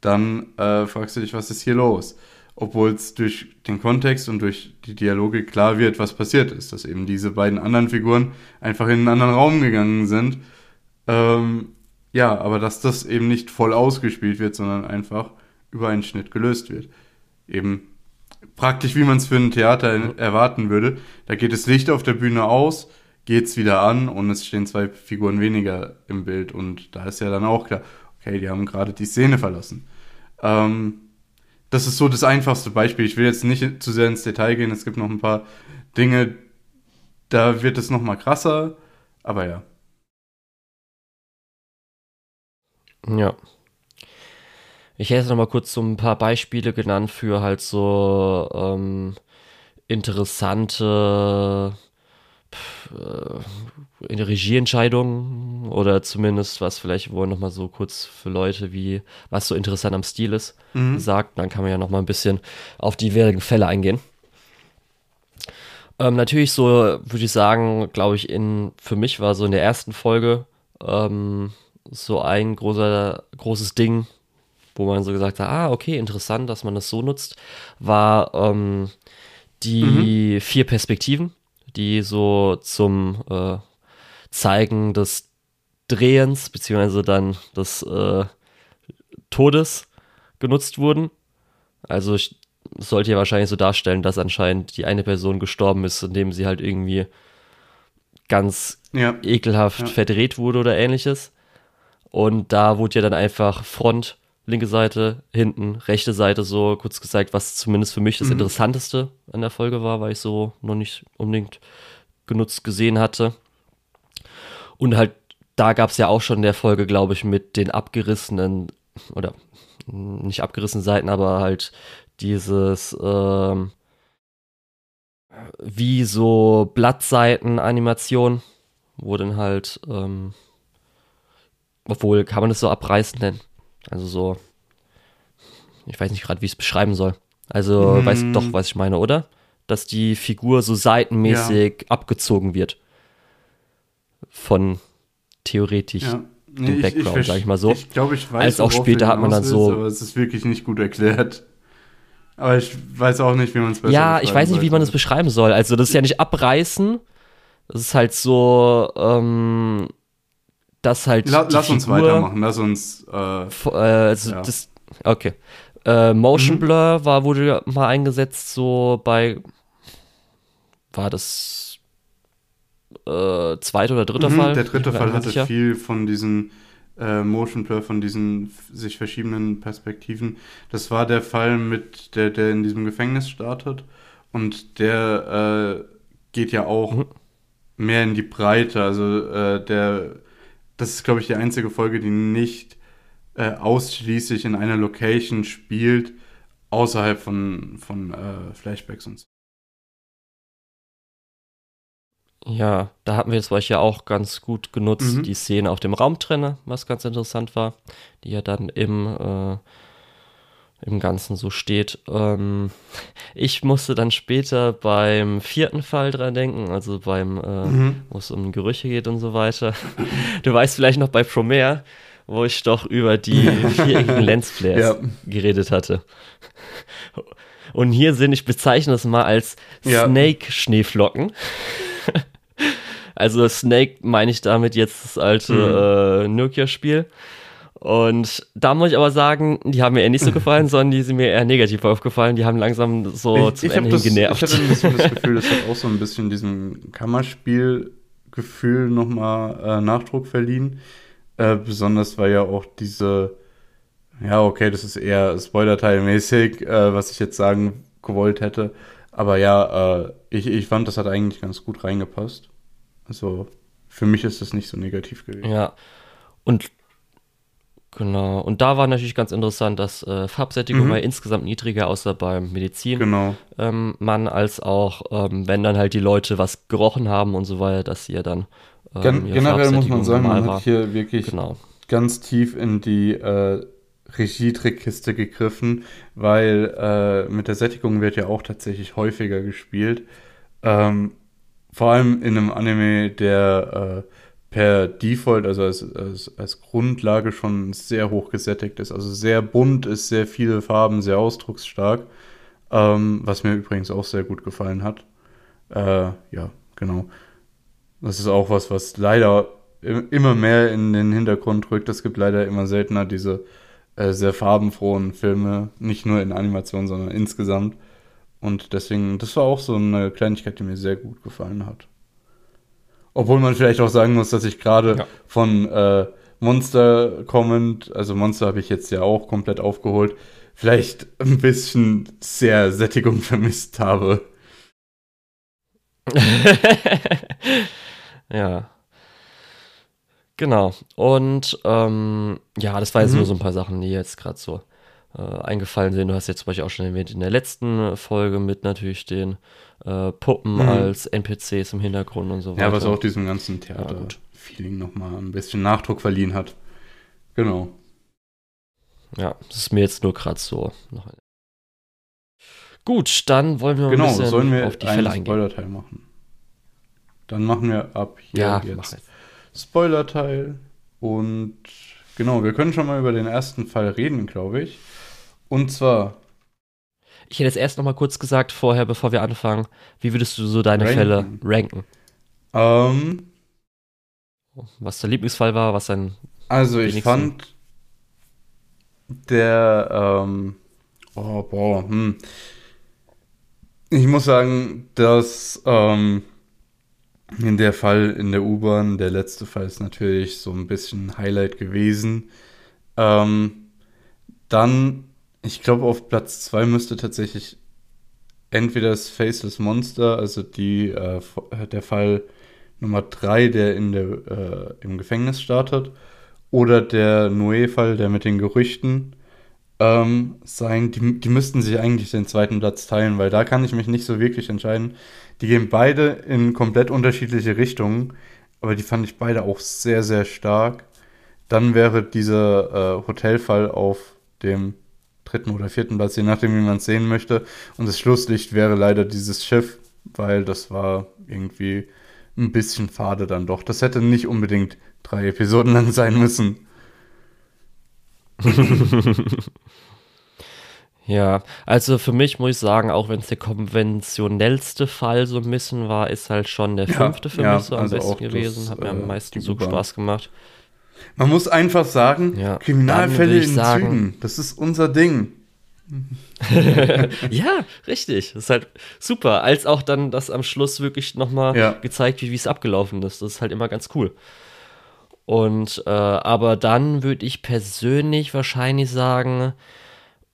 dann äh, fragst du dich, was ist hier los? obwohl es durch den Kontext und durch die Dialoge klar wird, was passiert ist, dass eben diese beiden anderen Figuren einfach in einen anderen Raum gegangen sind. Ähm, ja, aber dass das eben nicht voll ausgespielt wird, sondern einfach über einen Schnitt gelöst wird. Eben praktisch, wie man es für ein Theater mhm. erwarten würde. Da geht das Licht auf der Bühne aus, geht es wieder an und es stehen zwei Figuren weniger im Bild. Und da ist ja dann auch klar, okay, die haben gerade die Szene verlassen. Ähm, das ist so das einfachste Beispiel. Ich will jetzt nicht zu sehr ins Detail gehen. Es gibt noch ein paar Dinge, da wird es noch mal krasser. Aber ja. Ja. Ich hätte jetzt noch mal kurz so ein paar Beispiele genannt für halt so ähm, interessante äh, Regieentscheidungen oder zumindest was vielleicht wohl noch mal so kurz für Leute wie was so interessant am Stil ist mhm. sagt, dann kann man ja noch mal ein bisschen auf die jeweiligen Fälle eingehen. Ähm, natürlich so würde ich sagen, glaube ich, in für mich war so in der ersten Folge ähm, so ein großer großes Ding, wo man so gesagt hat, ah okay, interessant, dass man das so nutzt, war ähm, die mhm. vier Perspektiven, die so zum äh, Zeigen des Drehens, beziehungsweise dann des äh, Todes genutzt wurden. Also ich sollte ja wahrscheinlich so darstellen, dass anscheinend die eine Person gestorben ist, indem sie halt irgendwie ganz ja. ekelhaft ja. verdreht wurde oder ähnliches. Und da wurde ja dann einfach Front, linke Seite, hinten, rechte Seite so kurz gezeigt, was zumindest für mich das mhm. Interessanteste an der Folge war, weil ich so noch nicht unbedingt genutzt gesehen hatte. Und halt, da gab es ja auch schon in der Folge, glaube ich, mit den abgerissenen, oder nicht abgerissenen Seiten, aber halt dieses, ähm, wie so Blattseiten-Animation, wo dann halt, ähm, obwohl, kann man das so abreißen nennen? Also so, ich weiß nicht gerade, wie ich es beschreiben soll. Also, hm. weißt doch, was ich meine, oder? Dass die Figur so seitenmäßig ja. abgezogen wird. Von theoretisch ja. nee, dem Background, ich, ich, sag ich mal so. Ich glaube, ich weiß, Als auch später hat man dann so. Aber es ist wirklich nicht gut erklärt. Aber ich weiß auch nicht, wie man es besser Ja, ich weiß nicht, wie man es beschreiben soll. Also, das ist ja nicht abreißen. Das ist halt so, ähm, dass halt. La lass Figur, uns weitermachen, lass uns. Äh, äh, also ja. das, okay. Äh, Motion mhm. Blur war, wurde mal eingesetzt, so bei. War das äh, zweiter oder dritter mhm, Fall? Der dritte Fall hatte sicher. viel von diesen äh, Motion Blur, von diesen sich verschiedenen Perspektiven. Das war der Fall mit der, der in diesem Gefängnis startet. Und der äh, geht ja auch mhm. mehr in die Breite. Also äh, der, das ist, glaube ich, die einzige Folge, die nicht äh, ausschließlich in einer Location spielt, außerhalb von, von äh, Flashbacks und so. Ja, da hatten wir es euch ja auch ganz gut genutzt, mhm. die Szene auf dem Raumtrenner, was ganz interessant war, die ja dann im, äh, im Ganzen so steht. Ähm, ich musste dann später beim vierten Fall dran denken, also beim, äh, mhm. wo es um Gerüche geht und so weiter. Du weißt vielleicht noch bei Promare, wo ich doch über die [LAUGHS] viereckigen Lensflares ja. geredet hatte. Und hier sind, ich bezeichne es mal als ja. Snake-Schneeflocken. [LAUGHS] Also Snake meine ich damit jetzt das alte mhm. äh, Nokia-Spiel. Und da muss ich aber sagen, die haben mir eher nicht so gefallen, [LAUGHS] sondern die sind mir eher negativ aufgefallen. Die haben langsam so ich, zum ich Ende das, genervt. Ich hatte ein bisschen das Gefühl, das hat auch so ein [LAUGHS] bisschen diesem Kammerspiel-Gefühl nochmal äh, Nachdruck verliehen. Äh, besonders weil ja auch diese, ja, okay, das ist eher Spoiler-Teil-mäßig, äh, was ich jetzt sagen gewollt hätte. Aber ja, äh, ich, ich fand, das hat eigentlich ganz gut reingepasst. Also für mich ist das nicht so negativ gewesen. Ja. Und genau. Und da war natürlich ganz interessant, dass äh, Farbsättigung mhm. war insgesamt niedriger, außer beim Medizin. Genau. Ähm, Mann, als auch, ähm, wenn dann halt die Leute was gerochen haben und so weiter, dass sie ja dann. Ähm, Gen generell muss man sagen, man hat hier wirklich genau. ganz tief in die äh, Regietrickkiste gegriffen, weil äh, mit der Sättigung wird ja auch tatsächlich häufiger gespielt. Ähm, vor allem in einem Anime, der äh, per Default, also als, als, als Grundlage schon sehr hoch gesättigt ist. Also sehr bunt ist, sehr viele Farben, sehr ausdrucksstark. Ähm, was mir übrigens auch sehr gut gefallen hat. Äh, ja, genau. Das ist auch was, was leider immer mehr in den Hintergrund rückt. Es gibt leider immer seltener diese äh, sehr farbenfrohen Filme, nicht nur in Animation, sondern insgesamt. Und deswegen, das war auch so eine Kleinigkeit, die mir sehr gut gefallen hat. Obwohl man vielleicht auch sagen muss, dass ich gerade ja. von äh, Monster kommend, also Monster habe ich jetzt ja auch komplett aufgeholt, vielleicht ein bisschen sehr Sättigung [LAUGHS] vermisst habe. [LAUGHS] ja. Genau. Und ähm, ja, das war jetzt mhm. nur so ein paar Sachen, die jetzt gerade so äh, eingefallen sind. Du hast jetzt zum Beispiel auch schon erwähnt in der letzten Folge mit natürlich den äh, Puppen mhm. als NPCs im Hintergrund und so weiter. Ja, was auch diesem ganzen Theater-Feeling ja, nochmal ein bisschen Nachdruck verliehen hat. Genau. Ja, das ist mir jetzt nur gerade so. Noch Gut, dann wollen wir genau, ein bisschen sollen wir auf die Fälle eingehen. Spoiler-Teil machen. Dann machen wir ab hier ja, jetzt Spoiler-Teil und genau, wir können schon mal über den ersten Fall reden, glaube ich. Und zwar. Ich hätte jetzt erst noch mal kurz gesagt, vorher, bevor wir anfangen, wie würdest du so deine Ranken. Fälle ranken? Ähm, Was dein Lieblingsfall war, was dein. also ich fand der, ähm, oh, boah, hm. Ich muss sagen, dass ähm, in der Fall in der U-Bahn, der letzte Fall ist natürlich so ein bisschen Highlight gewesen. Ähm, dann, ich glaube, auf Platz 2 müsste tatsächlich entweder das Faceless Monster, also die, äh, der Fall Nummer 3, der in der, äh, im Gefängnis startet, oder der Noé-Fall, der mit den Gerüchten ähm, sein. Die, die müssten sich eigentlich den zweiten Platz teilen, weil da kann ich mich nicht so wirklich entscheiden. Die gehen beide in komplett unterschiedliche Richtungen, aber die fand ich beide auch sehr, sehr stark. Dann wäre dieser äh, Hotelfall auf dem dritten oder vierten Platz, je nachdem, wie man es sehen möchte. Und das Schlusslicht wäre leider dieses Schiff, weil das war irgendwie ein bisschen fade dann doch. Das hätte nicht unbedingt drei Episoden lang sein müssen. [LAUGHS] Ja, also für mich muss ich sagen, auch wenn es der konventionellste Fall so ein bisschen war, ist halt schon der Ja, fünfte für ja, mich so am also besten auch das, gewesen. Hat mir äh, am meisten die so. Spaß gemacht. Man muss einfach sagen, Ja, Kriminalfälle in sagen- Zügen, das ist unser Ding. [LAUGHS] Ja, richtig. Das ist halt super. Als auch dann das am Schluss wirklich nochmal Ja. gezeigt, wie es abgelaufen ist. Das ist halt immer ganz cool. Und äh, aber dann würde ich persönlich wahrscheinlich sagen,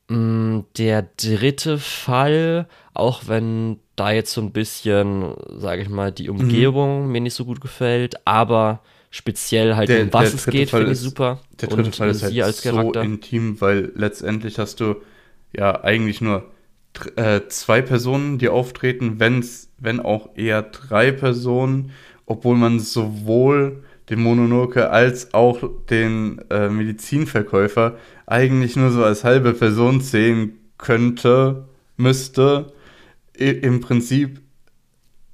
mh, der dritte Fall, auch wenn da jetzt so ein bisschen, sage ich mal, Mhm. die Umgebung mir nicht so gut gefällt, aber speziell halt um was es geht, finde ich super. Der dritte Und Fall ist halt als so Charakter. intim, weil letztendlich hast du ja eigentlich nur äh, zwei Personen, die auftreten, wenn's, wenn auch eher drei Personen, obwohl man sowohl den Mononoke als auch den äh, Medizinverkäufer eigentlich nur so als halbe Person sehen könnte, müsste. I Im Prinzip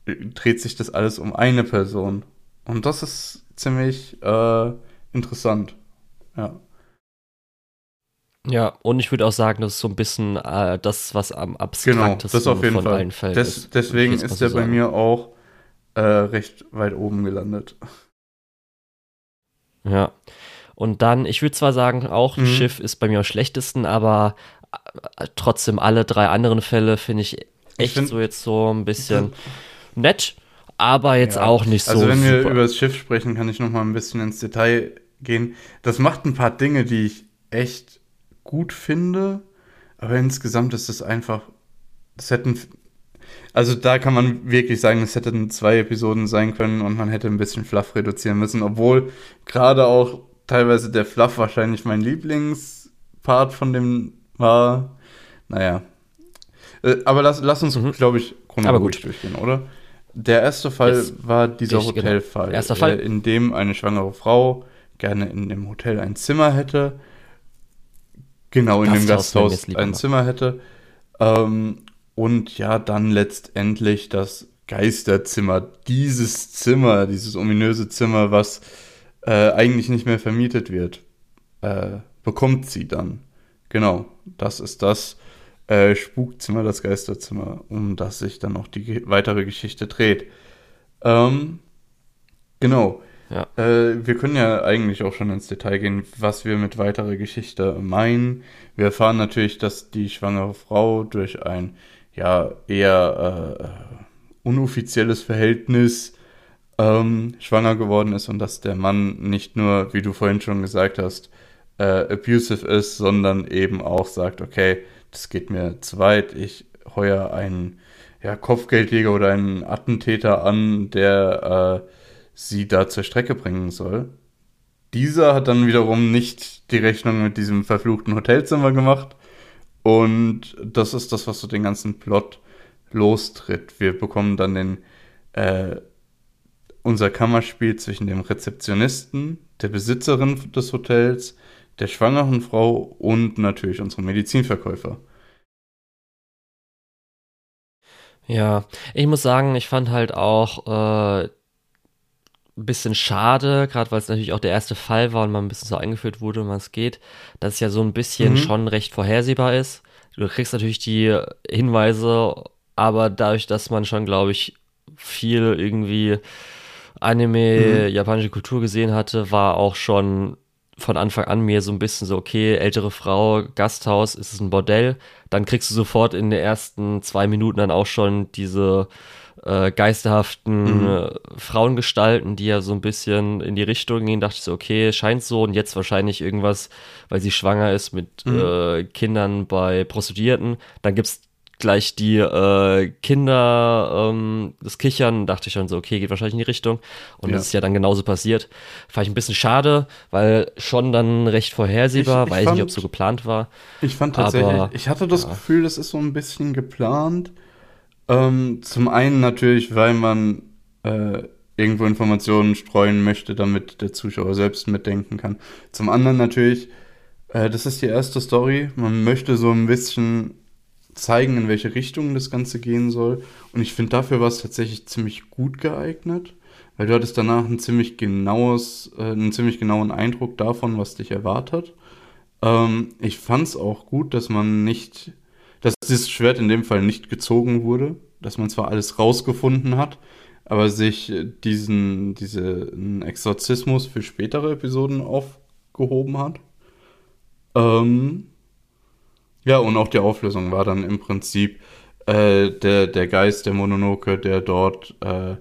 dreht sich das alles um eine Person. Und das ist ziemlich äh, interessant. Ja. Ja, und ich würde auch sagen, das ist so ein bisschen äh, das, was am Genau, abstraktesten das auf jeden von Fall. allen Fällen Des, ist. ich deswegen ist so er bei mir auch äh, recht weit oben gelandet. Ja. Und dann, ich würde zwar sagen, auch Mhm. Schiff ist bei mir am schlechtesten, aber äh, trotzdem alle drei anderen Fälle finde ich echt find- so jetzt so ein bisschen nett, aber jetzt Ja. auch nicht so Also wenn wir super. über das Schiff sprechen, kann ich noch mal ein bisschen ins Detail gehen. Das macht ein paar Dinge, die ich echt gut finde, aber insgesamt ist es einfach, das hätten, also da kann man wirklich sagen, es hätten zwei Episoden sein können und man hätte ein bisschen Fluff reduzieren müssen, obwohl gerade auch teilweise der Fluff wahrscheinlich mein Lieblingspart von dem war. Naja. Äh, Aber lass, lass uns, Mhm. glaube ich, chronologisch gut. durchgehen, oder? Der erste Fall Yes. war dieser Richtig, genau. Hotelfall, Erster Fall. äh, in dem eine schwangere Frau gerne in dem Hotel ein Zimmer hätte. Genau, in dem Gasthaus, ein. Zimmer hätte. Ähm, und ja, dann letztendlich das Geisterzimmer, dieses Zimmer, dieses ominöse Zimmer, was äh, eigentlich nicht mehr vermietet wird, äh, bekommt sie dann. Genau, das ist das äh, Spukzimmer, das Geisterzimmer, um das sich dann noch die weitere Geschichte dreht. Ähm, genau. Ja. Äh, wir können ja eigentlich auch schon ins Detail gehen, was wir mit weiterer Geschichte meinen. Wir erfahren natürlich, dass die schwangere Frau durch ein ja eher äh, unoffizielles Verhältnis ähm, schwanger geworden ist und dass der Mann nicht nur, wie du vorhin schon gesagt hast, äh, abusive ist, sondern eben auch sagt, okay, das geht mir zu weit, ich heuer einen ja, Kopfgeldjäger oder einen Attentäter an, der äh, sie da zur Strecke bringen soll. Dieser hat dann wiederum nicht die Rechnung mit diesem verfluchten Hotelzimmer gemacht. Und das ist das, was so den ganzen Plot lostritt. Wir bekommen dann den, äh, unser Kammerspiel zwischen dem Rezeptionisten, der Besitzerin des Hotels, der schwangeren Frau und natürlich unserem Medizinverkäufer. Ja, ich muss sagen, ich fand halt auch äh, ein bisschen schade, gerade weil es natürlich auch der erste Fall war und man ein bisschen so eingeführt wurde, um was es geht, dass es ja so ein bisschen Mhm. schon recht vorhersehbar ist, du kriegst natürlich die Hinweise, aber dadurch, dass man schon, glaube ich, viel irgendwie Anime, mhm. japanische Kultur gesehen hatte, war auch schon von Anfang an mir so ein bisschen so, okay, ältere Frau, Gasthaus, ist es ein Bordell? Dann kriegst du sofort in den ersten zwei Minuten dann auch schon diese äh, geisterhaften mhm. äh, Frauengestalten, die ja so ein bisschen in die Richtung gehen, dachte ich so, okay, scheint so und jetzt wahrscheinlich irgendwas, weil sie schwanger ist mit mhm. äh, Kindern bei Prostituierten. Dann gibt's gleich die äh, Kinder, ähm, das Kichern, dachte ich schon so, okay, geht wahrscheinlich in die Richtung. Und ja. das ist ja dann genauso passiert. Fand ich ein bisschen schade, weil schon dann recht vorhersehbar, ich, ich weiß fand, nicht, ob es so geplant war. Ich fand tatsächlich, aber, ich hatte das ja. Gefühl, das ist so ein bisschen geplant. Ähm, zum einen natürlich, weil man äh, irgendwo Informationen streuen möchte, damit der Zuschauer selbst mitdenken kann. Zum anderen natürlich, äh, das ist die erste Story. Man möchte so ein bisschen zeigen, in welche Richtung das Ganze gehen soll. Und ich finde, dafür war es tatsächlich ziemlich gut geeignet, weil du hattest danach ein ziemlich genaues, äh, einen ziemlich genauen Eindruck davon, was dich erwartet. Ähm, ich fand es auch gut, dass man nicht dass dieses Schwert in dem Fall nicht gezogen wurde, dass man zwar alles rausgefunden hat, aber sich diesen, diesen Exorzismus für spätere Episoden aufgehoben hat. Ähm, ja, und auch die Auflösung war dann im Prinzip äh, der, der Geist der Mononoke, der dort äh,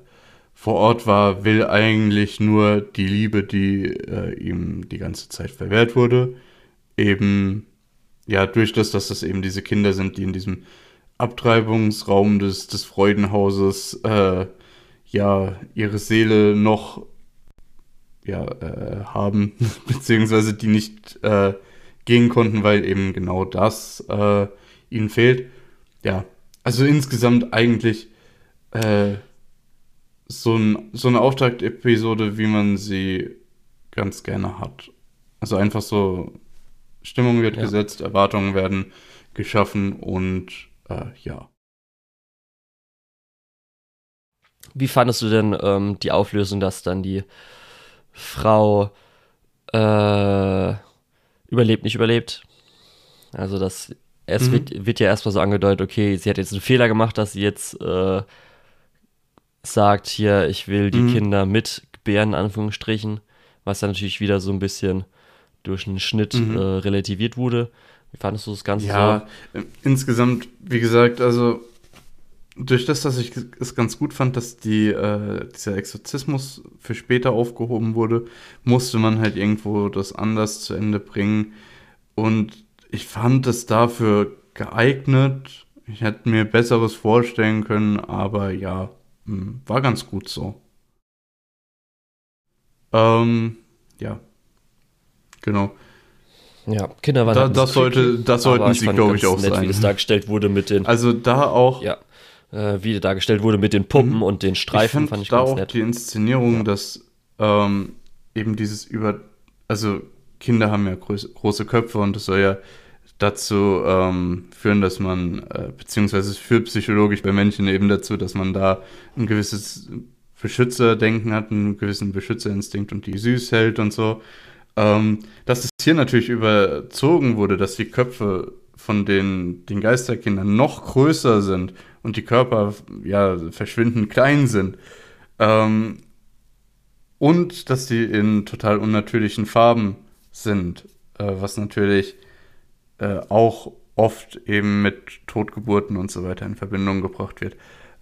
vor Ort war, will eigentlich nur die Liebe, die äh, ihm die ganze Zeit verwehrt wurde, eben ja, durch das, dass das eben diese Kinder sind, die in diesem Abtreibungsraum des, des Freudenhauses äh, ja ihre Seele noch ja, äh, haben, [LAUGHS] beziehungsweise die nicht äh, gehen konnten, weil eben genau das äh, ihnen fehlt. Ja, also insgesamt eigentlich äh, so, ein, so eine Auftaktepisode, wie man sie ganz gerne hat. Also einfach so Stimmung wird ja. gesetzt, Erwartungen werden geschaffen und äh, ja. Wie fandest du denn ähm, die Auflösung, dass dann die Frau äh, überlebt, nicht überlebt? Also, das es mhm. wird, wird, ja erstmal so angedeutet, okay, sie hat jetzt einen Fehler gemacht, dass sie jetzt äh, sagt, hier, ich will die mhm. Kinder mit gebären, in Anführungsstrichen, was dann natürlich wieder so ein bisschen durch einen Schnitt mhm. äh, relativiert wurde. Wie fandest du das Ganze ja, so? insgesamt, wie gesagt, also durch das, dass ich es ganz gut fand, dass die, äh, dieser Exorzismus für später aufgehoben wurde, musste man halt irgendwo das anders zu Ende bringen. Und ich fand es dafür geeignet. Ich hätte mir Besseres vorstellen können, aber ja, hm, war ganz gut so. Ähm, ja, Genau. Ja, Kinder waren da, halt das sollte, das sollten sie, glaube ich, auch nett, sein. Wie das dargestellt wurde mit den. Also da auch. Ja. Äh, wie dargestellt wurde mit den Puppen mhm. und den Streifen, ich fand ich da ganz auch nett. die Inszenierung, ja. dass ähm, eben dieses über, also Kinder haben ja groß, große Köpfe und es soll ja dazu ähm, führen, dass man, äh, beziehungsweise es führt psychologisch bei Menschen eben dazu, dass man da ein gewisses Beschützerdenken hat, einen gewissen Beschützerinstinkt und die süß hält und so. Ähm, dass es hier natürlich überzogen wurde, dass die Köpfe von den, den Geisterkindern noch größer sind und die Körper ja verschwindend klein sind. Ähm, und dass die in total unnatürlichen Farben sind, äh, was natürlich äh, auch oft eben mit Totgeburten und so weiter in Verbindung gebracht wird,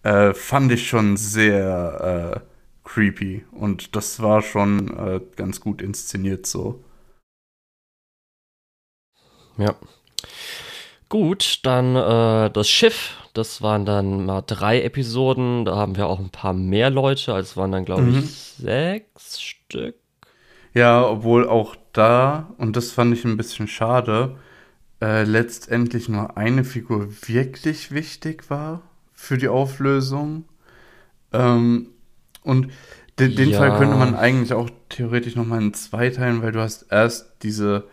äh, fand ich schon sehr äh, creepy. Und das war schon äh, ganz gut inszeniert so. Ja. Gut, dann äh, das Schiff. Das waren dann mal drei Episoden. Da haben wir auch ein paar mehr Leute. Also waren dann, glaube mhm. ich, sechs Stück. Ja, obwohl auch da, und das fand ich ein bisschen schade, äh, letztendlich nur eine Figur wirklich wichtig war für die Auflösung. Ähm, und den, den ja. Fall könnte man eigentlich auch theoretisch nochmal in zwei teilen, weil du hast erst diese,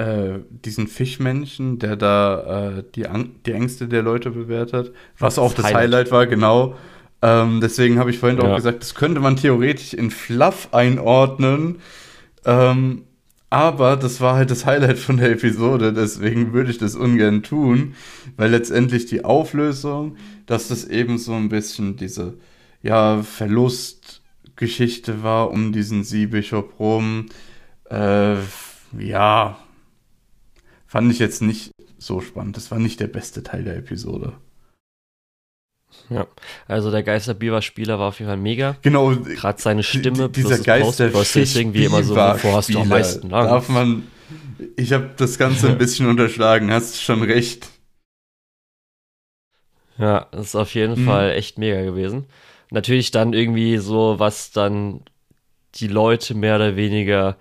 äh, diesen Fischmännchen, der da äh, die, die Ängste der Leute bewertet, was auch das Highlight, Highlight war, genau. Ähm, deswegen habe ich vorhin ja. auch gesagt, das könnte man theoretisch in Fluff einordnen. Ähm, Aber das war halt das Highlight von der Episode, deswegen würde ich das ungern tun, weil letztendlich die Auflösung, dass das eben so ein bisschen diese, ja, Verlustgeschichte war um diesen Seebischof rum, äh, ja, fand ich jetzt nicht so spannend. Das war nicht der beste Teil der Episode. Ja, also der Geister Beaver Spieler war auf jeden Fall mega. Genau. Gerade seine Stimme die, dieser Geister irgendwie immer so, wovor hast du am meisten Angst? Darf man, ich habe das Ganze ein bisschen [LAUGHS] unterschlagen, hast schon recht. Ja, das ist auf jeden mhm. Fall echt mega gewesen. Natürlich dann irgendwie so, was dann die Leute mehr oder weniger,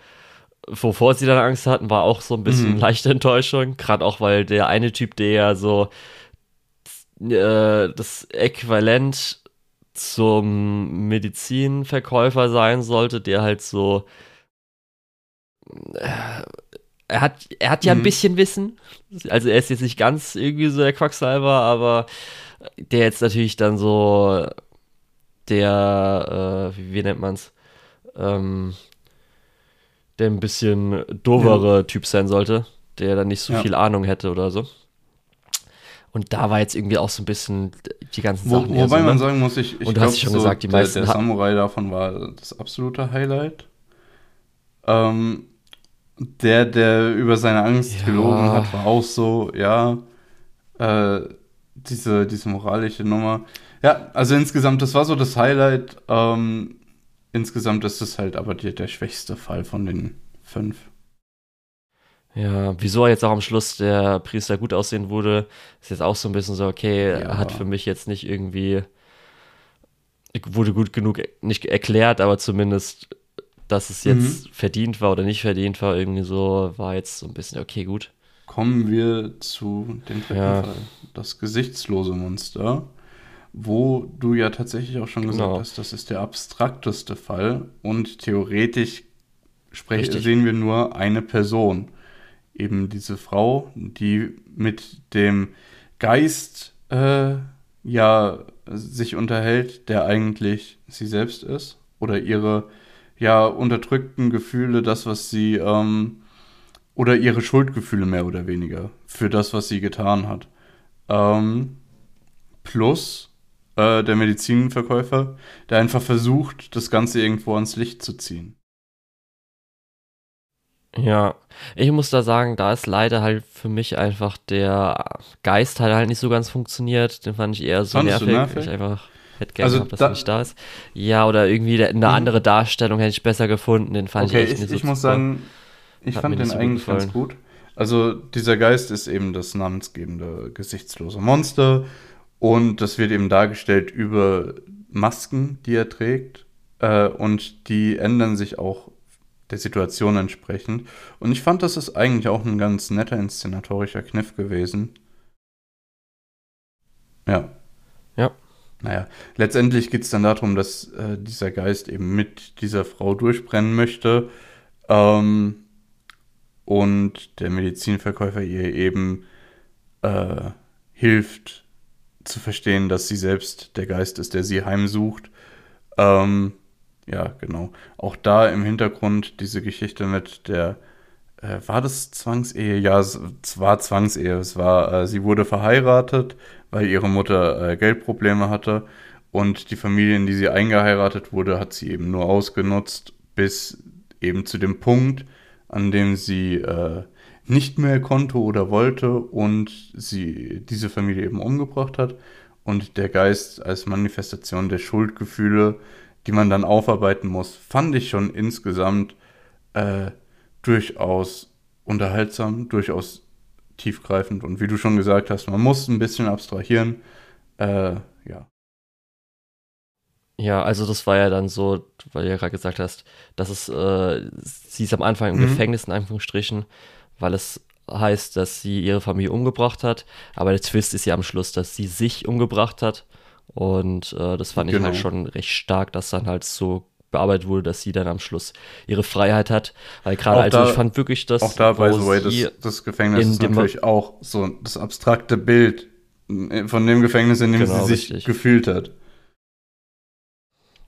wovor sie dann Angst hatten, war auch so ein bisschen mhm. leichte Enttäuschung. Gerade auch, weil der eine Typ, der ja so äh, das Äquivalent zum Medizinverkäufer sein sollte, der halt so. Äh, er hat, er hat ja mhm. ein bisschen Wissen. Also er ist jetzt nicht ganz irgendwie so der Quacksalber, aber der jetzt natürlich dann so der, äh, wie, wie, nennt man's? Ähm, der ein bisschen dovere ja. Typ sein sollte, der dann nicht so ja. viel Ahnung hätte oder so. Und da war jetzt irgendwie auch so ein bisschen die ganzen Wo, Sachen. Wobei so, man ne? sagen muss, ich, ich Und du hast schon so gesagt, die der, meisten. Der Samurai davon war das absolute Highlight. Ähm, der, der über seine Angst ja. gelogen hat, war auch so, ja, äh, diese, diese moralische Nummer. Ja, also insgesamt, das war so das Highlight. Ähm, insgesamt ist es halt aber die, der schwächste Fall von den fünf. Ja, wieso jetzt auch am Schluss der Priester gut aussehen wurde, ist jetzt auch so ein bisschen so, okay, ja. hat für mich jetzt nicht irgendwie, wurde gut genug nicht erklärt, aber zumindest, dass es jetzt mhm. verdient war oder nicht verdient war, irgendwie so, war jetzt so ein bisschen, okay, gut. Kommen wir zu dem dritten ja. Fall. Das gesichtslose Monster, wo du ja tatsächlich auch schon gesagt genau. hast, das ist der abstrakteste Fall und theoretisch sehen wir nur eine Person eben diese Frau, die mit dem Geist äh, ja sich unterhält, der eigentlich sie selbst ist oder ihre ja unterdrückten Gefühle, das was sie ähm, oder ihre Schuldgefühle mehr oder weniger für das, was sie getan hat. Ähm, plus äh, der Medizinverkäufer, der einfach versucht, das Ganze irgendwo ans Licht zu ziehen. Ja, ich muss da sagen, da ist leider halt für mich einfach der Geist hat halt nicht so ganz funktioniert. Den fand ich eher so nervig. nervig? Ich einfach hätte gerne also gehabt, dass da, er nicht da ist. Ja, oder irgendwie eine mhm. andere Darstellung hätte ich besser gefunden. Den fand okay, ich echt ich, nicht so Ich muss sagen, ich hat fand den so eigentlich ganz gut. Also dieser Geist ist eben das namensgebende gesichtslose Monster und das wird eben dargestellt über Masken, die er trägt äh, und die ändern sich auch der Situation entsprechend. Und ich fand, das ist eigentlich auch ein ganz netter inszenatorischer Kniff gewesen. Ja. Ja. Naja, letztendlich geht es dann darum, dass äh, dieser Geist eben mit dieser Frau durchbrennen möchte. Ähm, und der Medizinverkäufer ihr eben äh, hilft zu verstehen, dass sie selbst der Geist ist, der sie heimsucht. Ähm, ja, genau. Auch da im Hintergrund diese Geschichte mit der, äh, war das Zwangsehe? Ja, es, war Zwangsehe. Es war, äh, sie wurde verheiratet, weil ihre Mutter äh, Geldprobleme hatte und die Familie, in die sie eingeheiratet wurde, hat sie eben nur ausgenutzt, bis eben zu dem Punkt, an dem sie äh, nicht mehr konnte oder wollte und sie diese Familie eben umgebracht hat und der Geist als Manifestation der Schuldgefühle die man dann aufarbeiten muss, fand ich schon insgesamt äh, durchaus unterhaltsam, durchaus tiefgreifend. Und wie du schon gesagt hast, man muss ein bisschen abstrahieren. Äh, ja. Ja, also das war ja dann so, weil du ja gerade gesagt hast, dass es, äh, sie ist am Anfang im mhm. Gefängnis in Anführungsstrichen, weil es heißt, dass sie ihre Familie umgebracht hat. Aber der Twist ist ja am Schluss, dass sie sich umgebracht hat. Und äh, das fand genau. ich halt genau. schon recht stark, dass dann halt so bearbeitet wurde, dass sie dann am Schluss ihre Freiheit hat. Weil gerade, also ich fand wirklich, dass. Auch da, by the way, das, das Gefängnis ist natürlich auch so das abstrakte Bild von dem Gefängnis, in dem genau, sie sich richtig. gefühlt hat.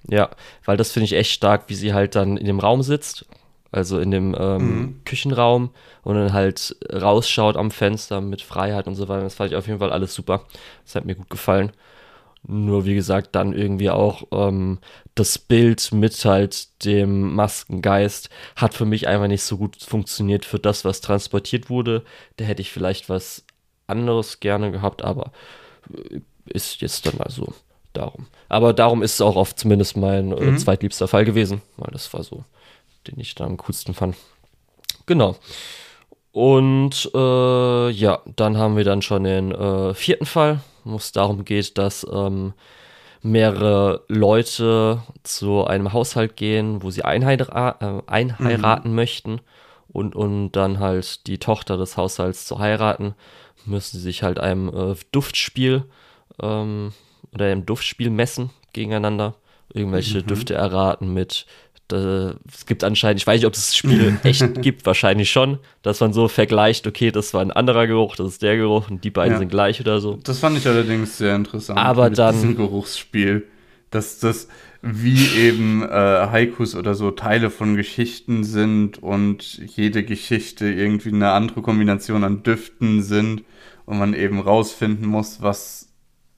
Ja, weil das finde ich echt stark, wie sie halt dann in dem Raum sitzt also in dem ähm, mhm. Küchenraum und dann halt rausschaut am Fenster mit Freiheit und so weiter. Das fand ich auf jeden Fall alles super. Das hat mir gut gefallen. Nur wie gesagt, dann irgendwie auch ähm, das Bild mit halt dem Maskengeist hat für mich einfach nicht so gut funktioniert für das, was transportiert wurde. Da hätte ich vielleicht was anderes gerne gehabt, aber äh, ist jetzt dann mal so darum. Aber darum ist es auch oft zumindest mein äh, mhm. zweitliebster Fall gewesen, weil das war so, den ich da am coolsten fand. Genau. Und äh, ja, dann haben wir dann schon den äh, vierten Fall, wo es darum geht, dass ähm, mehrere Leute zu einem Haushalt gehen, wo sie einheira äh, einheiraten mhm. möchten und, und dann halt die Tochter des Haushalts zu heiraten, müssen sie sich halt einem äh, Duftspiel ähm, oder einem Duftspiel messen gegeneinander, irgendwelche mhm. Düfte erraten mit es gibt anscheinend, ich weiß nicht, ob es das Spiel [LAUGHS] echt gibt, wahrscheinlich schon, dass man so vergleicht, okay, das war ein anderer Geruch, das ist der Geruch und die beiden ja. sind gleich oder so. Das fand ich allerdings sehr interessant. Aber mit dann. Diesem Geruchsspiel, dass das wie eben äh, Haikus oder so Teile von Geschichten sind und jede Geschichte irgendwie eine andere Kombination an Düften sind und man eben rausfinden muss, was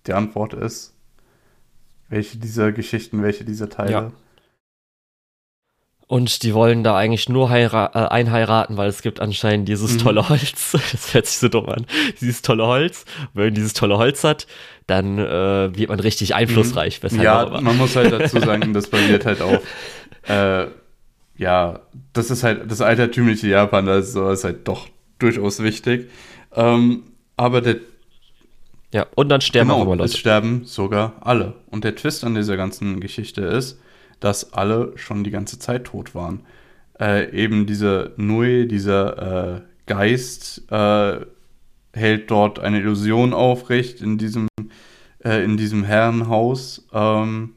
die Antwort ist. Welche dieser Geschichten, welche dieser Teile. Ja. Und die wollen da eigentlich nur äh, einheiraten, weil es gibt anscheinend dieses mhm. tolle Holz. [LAUGHS] Das hört sich so dumm an. Dieses tolle Holz. wenn man dieses tolle Holz hat, dann äh, wird man richtig einflussreich. Mhm. Ja, man muss halt dazu [LAUGHS] sagen, das basiert halt auf, äh, ja, das ist halt das altertümliche Japan, da ist sowas halt doch durchaus wichtig. Ähm, aber der ja, und dann sterben genau, auch immer Leute. Es sterben sogar alle. Und der Twist an dieser ganzen Geschichte ist, dass alle schon die ganze Zeit tot waren. Äh, eben dieser Nui, dieser äh, Geist, äh, hält dort eine Illusion aufrecht in diesem, äh, in diesem Herrenhaus ähm,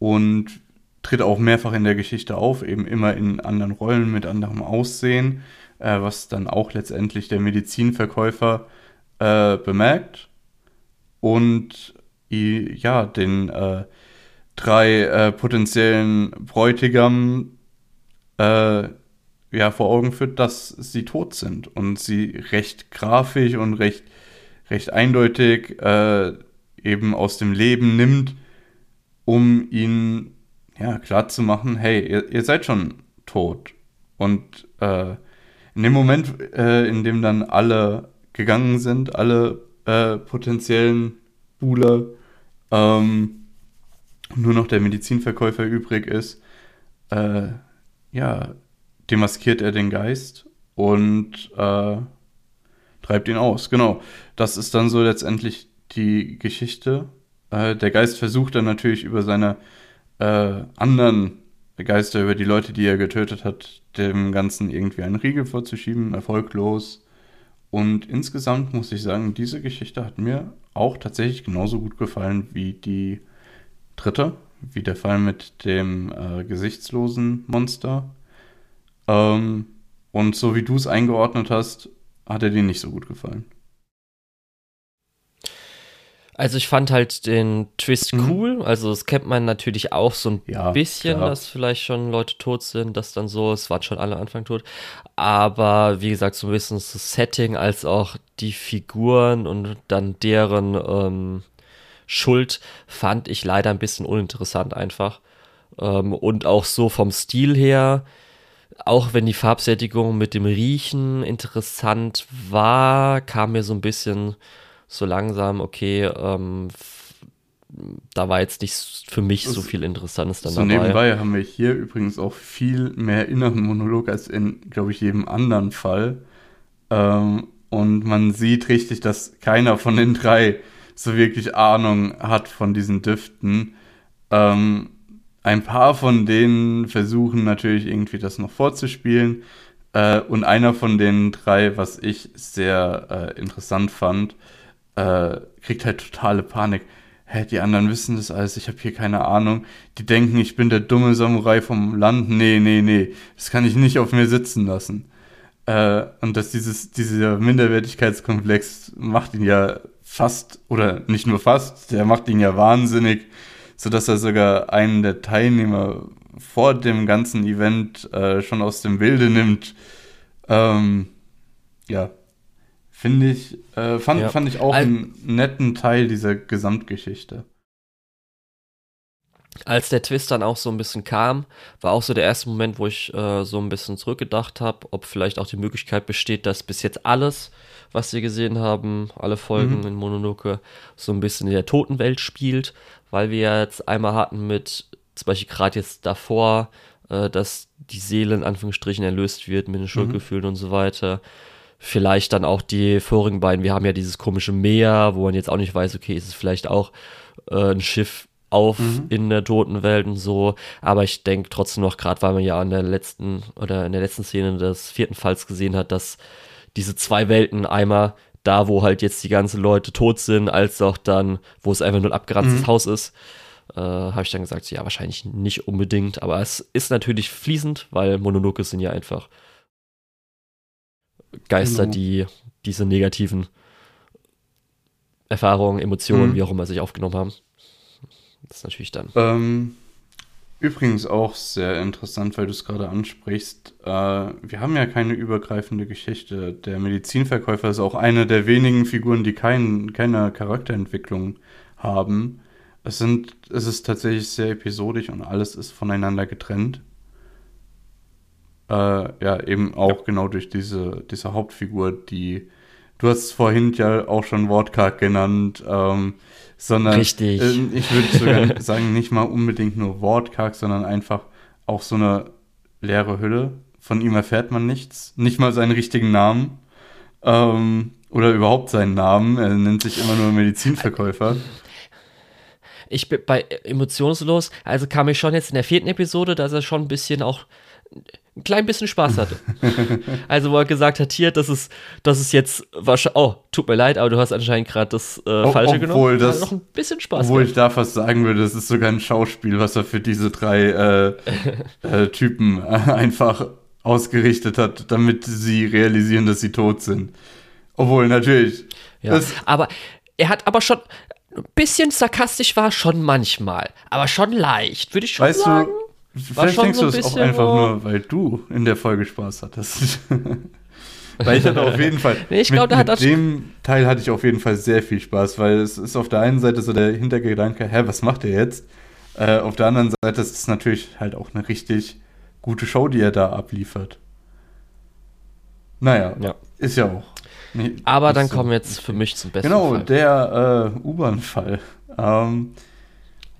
und tritt auch mehrfach in der Geschichte auf, eben immer in anderen Rollen mit anderem Aussehen, äh, was dann auch letztendlich der Medizinverkäufer äh, bemerkt und ja, den drei äh, potenziellen Bräutigam äh, ja, vor Augen führt, dass sie tot sind und sie recht grafisch und recht, recht eindeutig äh, eben aus dem Leben nimmt, um ihnen ja, klar zu machen, hey, ihr, ihr seid schon tot. Und äh, in dem Moment, äh, in dem dann alle gegangen sind, alle äh, potenziellen Buhler, ähm, nur noch der Medizinverkäufer übrig ist, äh, ja, demaskiert er den Geist und äh, treibt ihn aus. Genau. Das ist dann so letztendlich die Geschichte. Äh, der Geist versucht dann natürlich über seine äh, anderen Geister, über die Leute, die er getötet hat, dem Ganzen irgendwie einen Riegel vorzuschieben, erfolglos. Und insgesamt muss ich sagen, diese Geschichte hat mir auch tatsächlich genauso gut gefallen wie die dritte, wie der Fall mit dem äh, gesichtslosen Monster. Ähm, und so wie du es eingeordnet hast, hat er dir nicht so gut gefallen. Also ich fand halt den Twist mhm. cool. Also das kennt man natürlich auch so ein ja, bisschen, klar. dass vielleicht schon Leute tot sind, dass dann so, es waren schon alle Anfang tot. Aber wie gesagt, so ein bisschen das Setting als auch die Figuren und dann deren ähm, Schuld fand ich leider ein bisschen uninteressant einfach. Ähm, und auch so vom Stil her, auch wenn die Farbsättigung mit dem Riechen interessant war, kam mir so ein bisschen so langsam, okay, ähm, da war jetzt nicht für mich so viel Interessantes dann so dabei. Nebenbei haben wir hier übrigens auch viel mehr inneren Monolog als in, glaube ich, jedem anderen Fall. Ähm, und man sieht richtig, dass keiner von den drei so wirklich Ahnung hat von diesen Düften. Ähm, ein paar von denen versuchen natürlich irgendwie das noch vorzuspielen. Äh, und einer von den drei, was ich sehr äh, interessant fand, äh, kriegt halt totale Panik. Hä, die anderen wissen das alles, ich habe hier keine Ahnung. Die denken, ich bin der dumme Samurai vom Land. Nee, nee, nee, das kann ich nicht auf mir sitzen lassen. Äh, und dass dieses, dieser Minderwertigkeitskomplex macht ihn ja fast, oder nicht nur fast, der macht ihn ja wahnsinnig, sodass er sogar einen der Teilnehmer vor dem ganzen Event äh, schon aus dem Bilde nimmt. Ähm, ja, finde ich, äh, fand, ja. fand ich auch Al einen netten Teil dieser Gesamtgeschichte. Als der Twist dann auch so ein bisschen kam, war auch so der erste Moment, wo ich äh, so ein bisschen zurückgedacht habe, ob vielleicht auch die Möglichkeit besteht, dass bis jetzt alles, was wir gesehen haben, alle Folgen mhm. in Mononoke, so ein bisschen in der Totenwelt spielt, weil wir jetzt einmal hatten mit, zum Beispiel gerade jetzt davor, äh, dass die Seele in Anführungsstrichen erlöst wird mit den mhm. Schuldgefühlen mhm. und so weiter. Vielleicht dann auch die vorigen beiden. Wir haben ja dieses komische Meer, wo man jetzt auch nicht weiß, okay, ist es vielleicht auch äh, ein Schiff auf mhm. in der toten Welt und so. Aber ich denke trotzdem noch, gerade weil man ja in der letzten oder in der letzten Szene des vierten Falls gesehen hat, dass diese zwei Welten einmal da, wo halt jetzt die ganzen Leute tot sind, als auch dann, wo es einfach nur ein abgeranztes mhm. Haus ist, äh, habe ich dann gesagt, ja, wahrscheinlich nicht unbedingt. Aber es ist natürlich fließend, weil Mononoke sind ja einfach Geister, genau. die diese negativen Erfahrungen, Emotionen, mhm. wie auch immer, sich aufgenommen haben. Das ist natürlich dann. Ähm, übrigens auch sehr interessant, weil du es gerade ansprichst. Äh, wir haben ja keine übergreifende Geschichte. Der Medizinverkäufer ist auch eine der wenigen Figuren, die kein, keine Charakterentwicklung haben. Es, sind, es ist tatsächlich sehr episodisch und alles ist voneinander getrennt. Äh, ja, eben auch ja. genau durch diese, diese Hauptfigur, die du hast es vorhin ja auch schon wortkarg genannt, ähm, sondern Richtig. Äh, ich würde sogar [LAUGHS] sagen, nicht mal unbedingt nur wortkarg, sondern einfach auch so eine leere Hülle. Von ihm erfährt man nichts, nicht mal seinen richtigen Namen ähm, oder überhaupt seinen Namen. Er nennt sich immer nur Medizinverkäufer. Ich bin bei emotionslos, also kam ich schon jetzt in der vierten Episode, dass er schon ein bisschen auch ein klein bisschen Spaß hatte. [LAUGHS] also, wo er gesagt hat, hier, das ist, das ist jetzt wahrscheinlich, oh, tut mir leid, aber du hast anscheinend gerade das äh, Falsche obwohl genommen. Das, noch ein bisschen Spaß. Obwohl gehabt. ich da fast sagen würde, das ist sogar ein Schauspiel, was er für diese drei äh, [LAUGHS] äh, Typen einfach ausgerichtet hat, damit sie realisieren, dass sie tot sind. Obwohl, natürlich. Ja, aber er hat aber schon, ein bisschen sarkastisch war schon manchmal, aber schon leicht, würde ich schon weißt sagen. Du, Vielleicht denkst so du es auch einfach nur, weil du in der Folge Spaß hattest. [LAUGHS] weil ich hatte auf jeden Fall. nee, ich glaub, mit, mit dem Teil hatte ich auf jeden Fall sehr viel Spaß, weil es ist auf der einen Seite so der Hintergedanke, hä, was macht er jetzt? Äh, auf der anderen Seite ist es natürlich halt auch eine richtig gute Show, die er da abliefert. Naja, ja. ist ja auch. Nee, Aber dann so kommen wir jetzt für mich zum besten genau, Fall. Genau, der äh, U-Bahn-Fall. Ähm,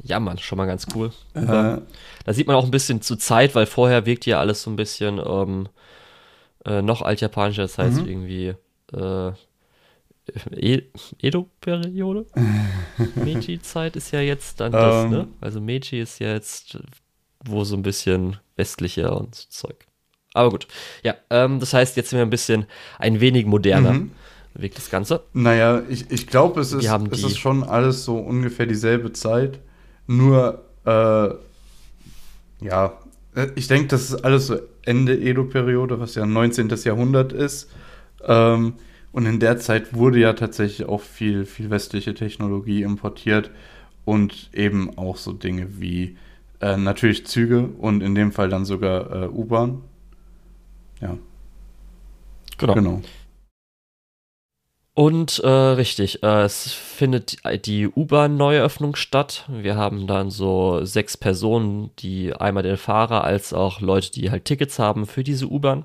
ja, Mann, schon mal ganz cool. Äh, da sieht man auch ein bisschen zu Zeit, weil vorher wirkt ja alles so ein bisschen ähm, äh, noch altjapanischer, das heißt mhm. irgendwie äh, e Edo-Periode? [LAUGHS] Meiji-Zeit ist ja jetzt dann das, ähm, ne? Also Meiji ist ja jetzt wo so ein bisschen westlicher und Zeug. Aber gut, ja, ähm, das heißt, jetzt sind wir ein bisschen ein wenig moderner. Mhm. Wirkt das Ganze? Naja, ich, ich glaube, es, ist, es ist schon alles so ungefähr dieselbe Zeit. Nur, äh, ja, äh, ich denke, das ist alles so Ende Edo-Periode, was ja 19. Jahrhundert ist. Ähm, und in der Zeit wurde ja tatsächlich auch viel, viel westliche Technologie importiert und eben auch so Dinge wie äh, natürlich Züge und in dem Fall dann sogar äh, U-Bahn. Ja. Genau. genau. Und äh, richtig, äh, es findet die U-Bahn-Neueröffnung statt. Wir haben dann so sechs Personen, die einmal den Fahrer als auch Leute, die halt Tickets haben für diese U-Bahn.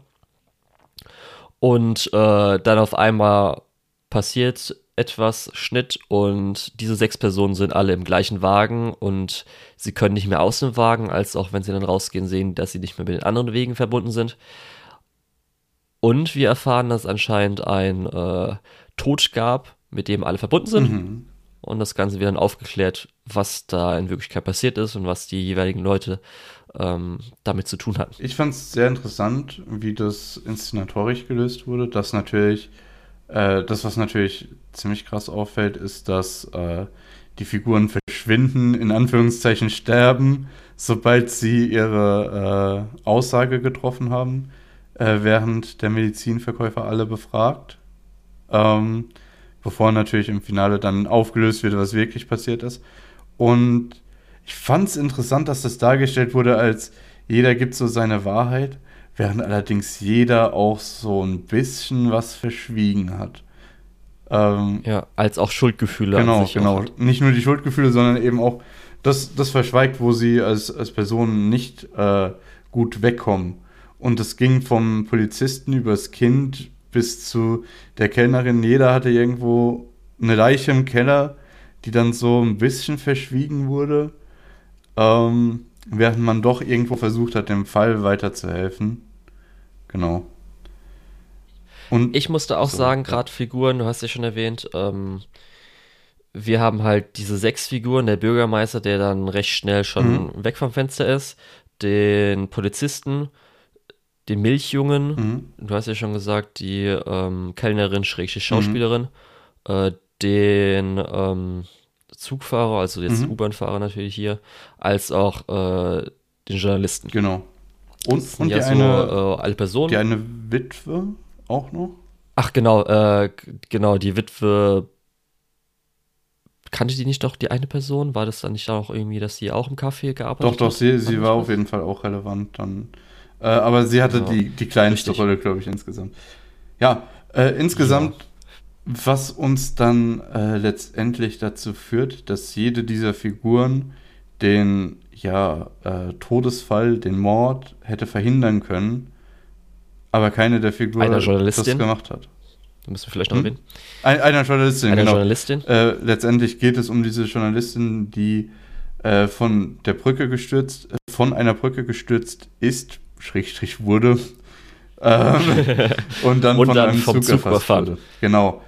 Und äh, dann auf einmal passiert etwas, Schnitt, und diese sechs Personen sind alle im gleichen Wagen und sie können nicht mehr aus dem Wagen, als auch wenn sie dann rausgehen, sehen, dass sie nicht mehr mit den anderen Wegen verbunden sind. Und wir erfahren, dass anscheinend ein äh, Tod gab, mit dem alle verbunden sind. Mhm. Und das Ganze wird dann aufgeklärt, was da in Wirklichkeit passiert ist und was die jeweiligen Leute ähm, damit zu tun hatten. Ich fand es sehr interessant, wie das inszenatorisch gelöst wurde. Dass natürlich, äh, das, was natürlich ziemlich krass auffällt, ist, dass äh, die Figuren verschwinden, in Anführungszeichen sterben, sobald sie ihre äh, Aussage getroffen haben, äh, während der Medizinverkäufer alle befragt ähm, bevor natürlich im Finale dann aufgelöst wird, was wirklich passiert ist. Und ich fand es interessant, dass das dargestellt wurde, als jeder gibt so seine Wahrheit, während allerdings jeder auch so ein bisschen was verschwiegen hat. Ähm, ja, als auch Schuldgefühle. Genau, genau. Nicht nur die Schuldgefühle, sondern eben auch das, das verschweigt, wo sie als, als Person nicht äh, gut wegkommen. Und es ging vom Polizisten übers Kind bis zu der Kellnerin. Jeder hatte irgendwo eine Leiche im Keller, die dann so ein bisschen verschwiegen wurde, ähm, während man doch irgendwo versucht hat, dem Fall weiterzuhelfen. Genau. Und ich musste auch so, sagen, gerade Figuren, du hast ja schon erwähnt, ähm, wir haben halt diese sechs Figuren, der Bürgermeister, der dann recht schnell schon mhm. weg vom Fenster ist, den Polizisten, den Milchjungen, mhm. du hast ja schon gesagt, die ähm, Kellnerin, Schrägstrich Schauspielerin, mhm. äh, den ähm, Zugfahrer, also jetzt mhm. U-Bahn-Fahrer natürlich hier, als auch äh, den Journalisten. Genau. Und, und ja die so eine, äh, alte Person. Die eine Witwe auch noch? Ach genau, äh, genau, die Witwe kannte die nicht doch die eine Person? War das dann nicht auch irgendwie, dass sie auch im Café gearbeitet hat? Doch, doch, sie, sie war auf jeden Fall auch relevant dann. Äh, aber sie hatte ja, die, die kleinste richtig. Rolle, glaube ich, insgesamt. Ja, äh, insgesamt, ja. was uns dann äh, letztendlich dazu führt, dass jede dieser Figuren den ja, äh, Todesfall, den Mord hätte verhindern können, aber keine der Figuren das gemacht hat. Da müssen wir vielleicht noch hm? erwähnen. Ein, einer Journalistin, eine genau. Journalistin. Äh, letztendlich geht es um diese Journalistin, die äh, von der Brücke gestürzt, äh, von einer Brücke gestürzt ist, Schrägstrich wurde, ähm, [LAUGHS] und dann und von dann einem vom Zug, Zug überfahren. wurde. Genau.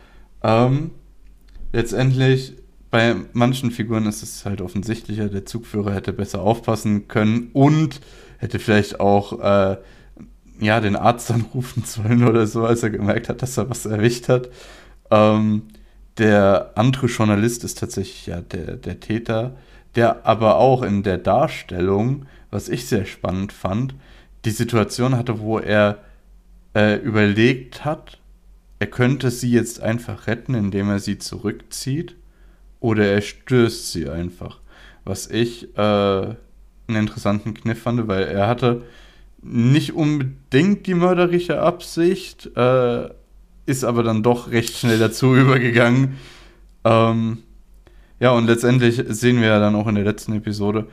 Ähm, letztendlich, bei manchen Figuren ist es halt offensichtlicher, der Zugführer hätte besser aufpassen können und hätte vielleicht auch äh, ja, den Arzt anrufen [LAUGHS] sollen oder so, als er gemerkt hat, dass er was erwischt hat. Ähm, der andere Journalist ist tatsächlich ja der, der Täter, der aber auch in der Darstellung, was ich sehr spannend fand, die Situation hatte, wo er äh, überlegt hat, er könnte sie jetzt einfach retten, indem er sie zurückzieht, oder er stößt sie einfach. Was ich äh, einen interessanten Kniff fand, weil er hatte nicht unbedingt die mörderische Absicht, äh, ist aber dann doch recht schnell dazu [LAUGHS] übergegangen. Ähm, ja, und letztendlich sehen wir ja dann auch in der letzten Episode,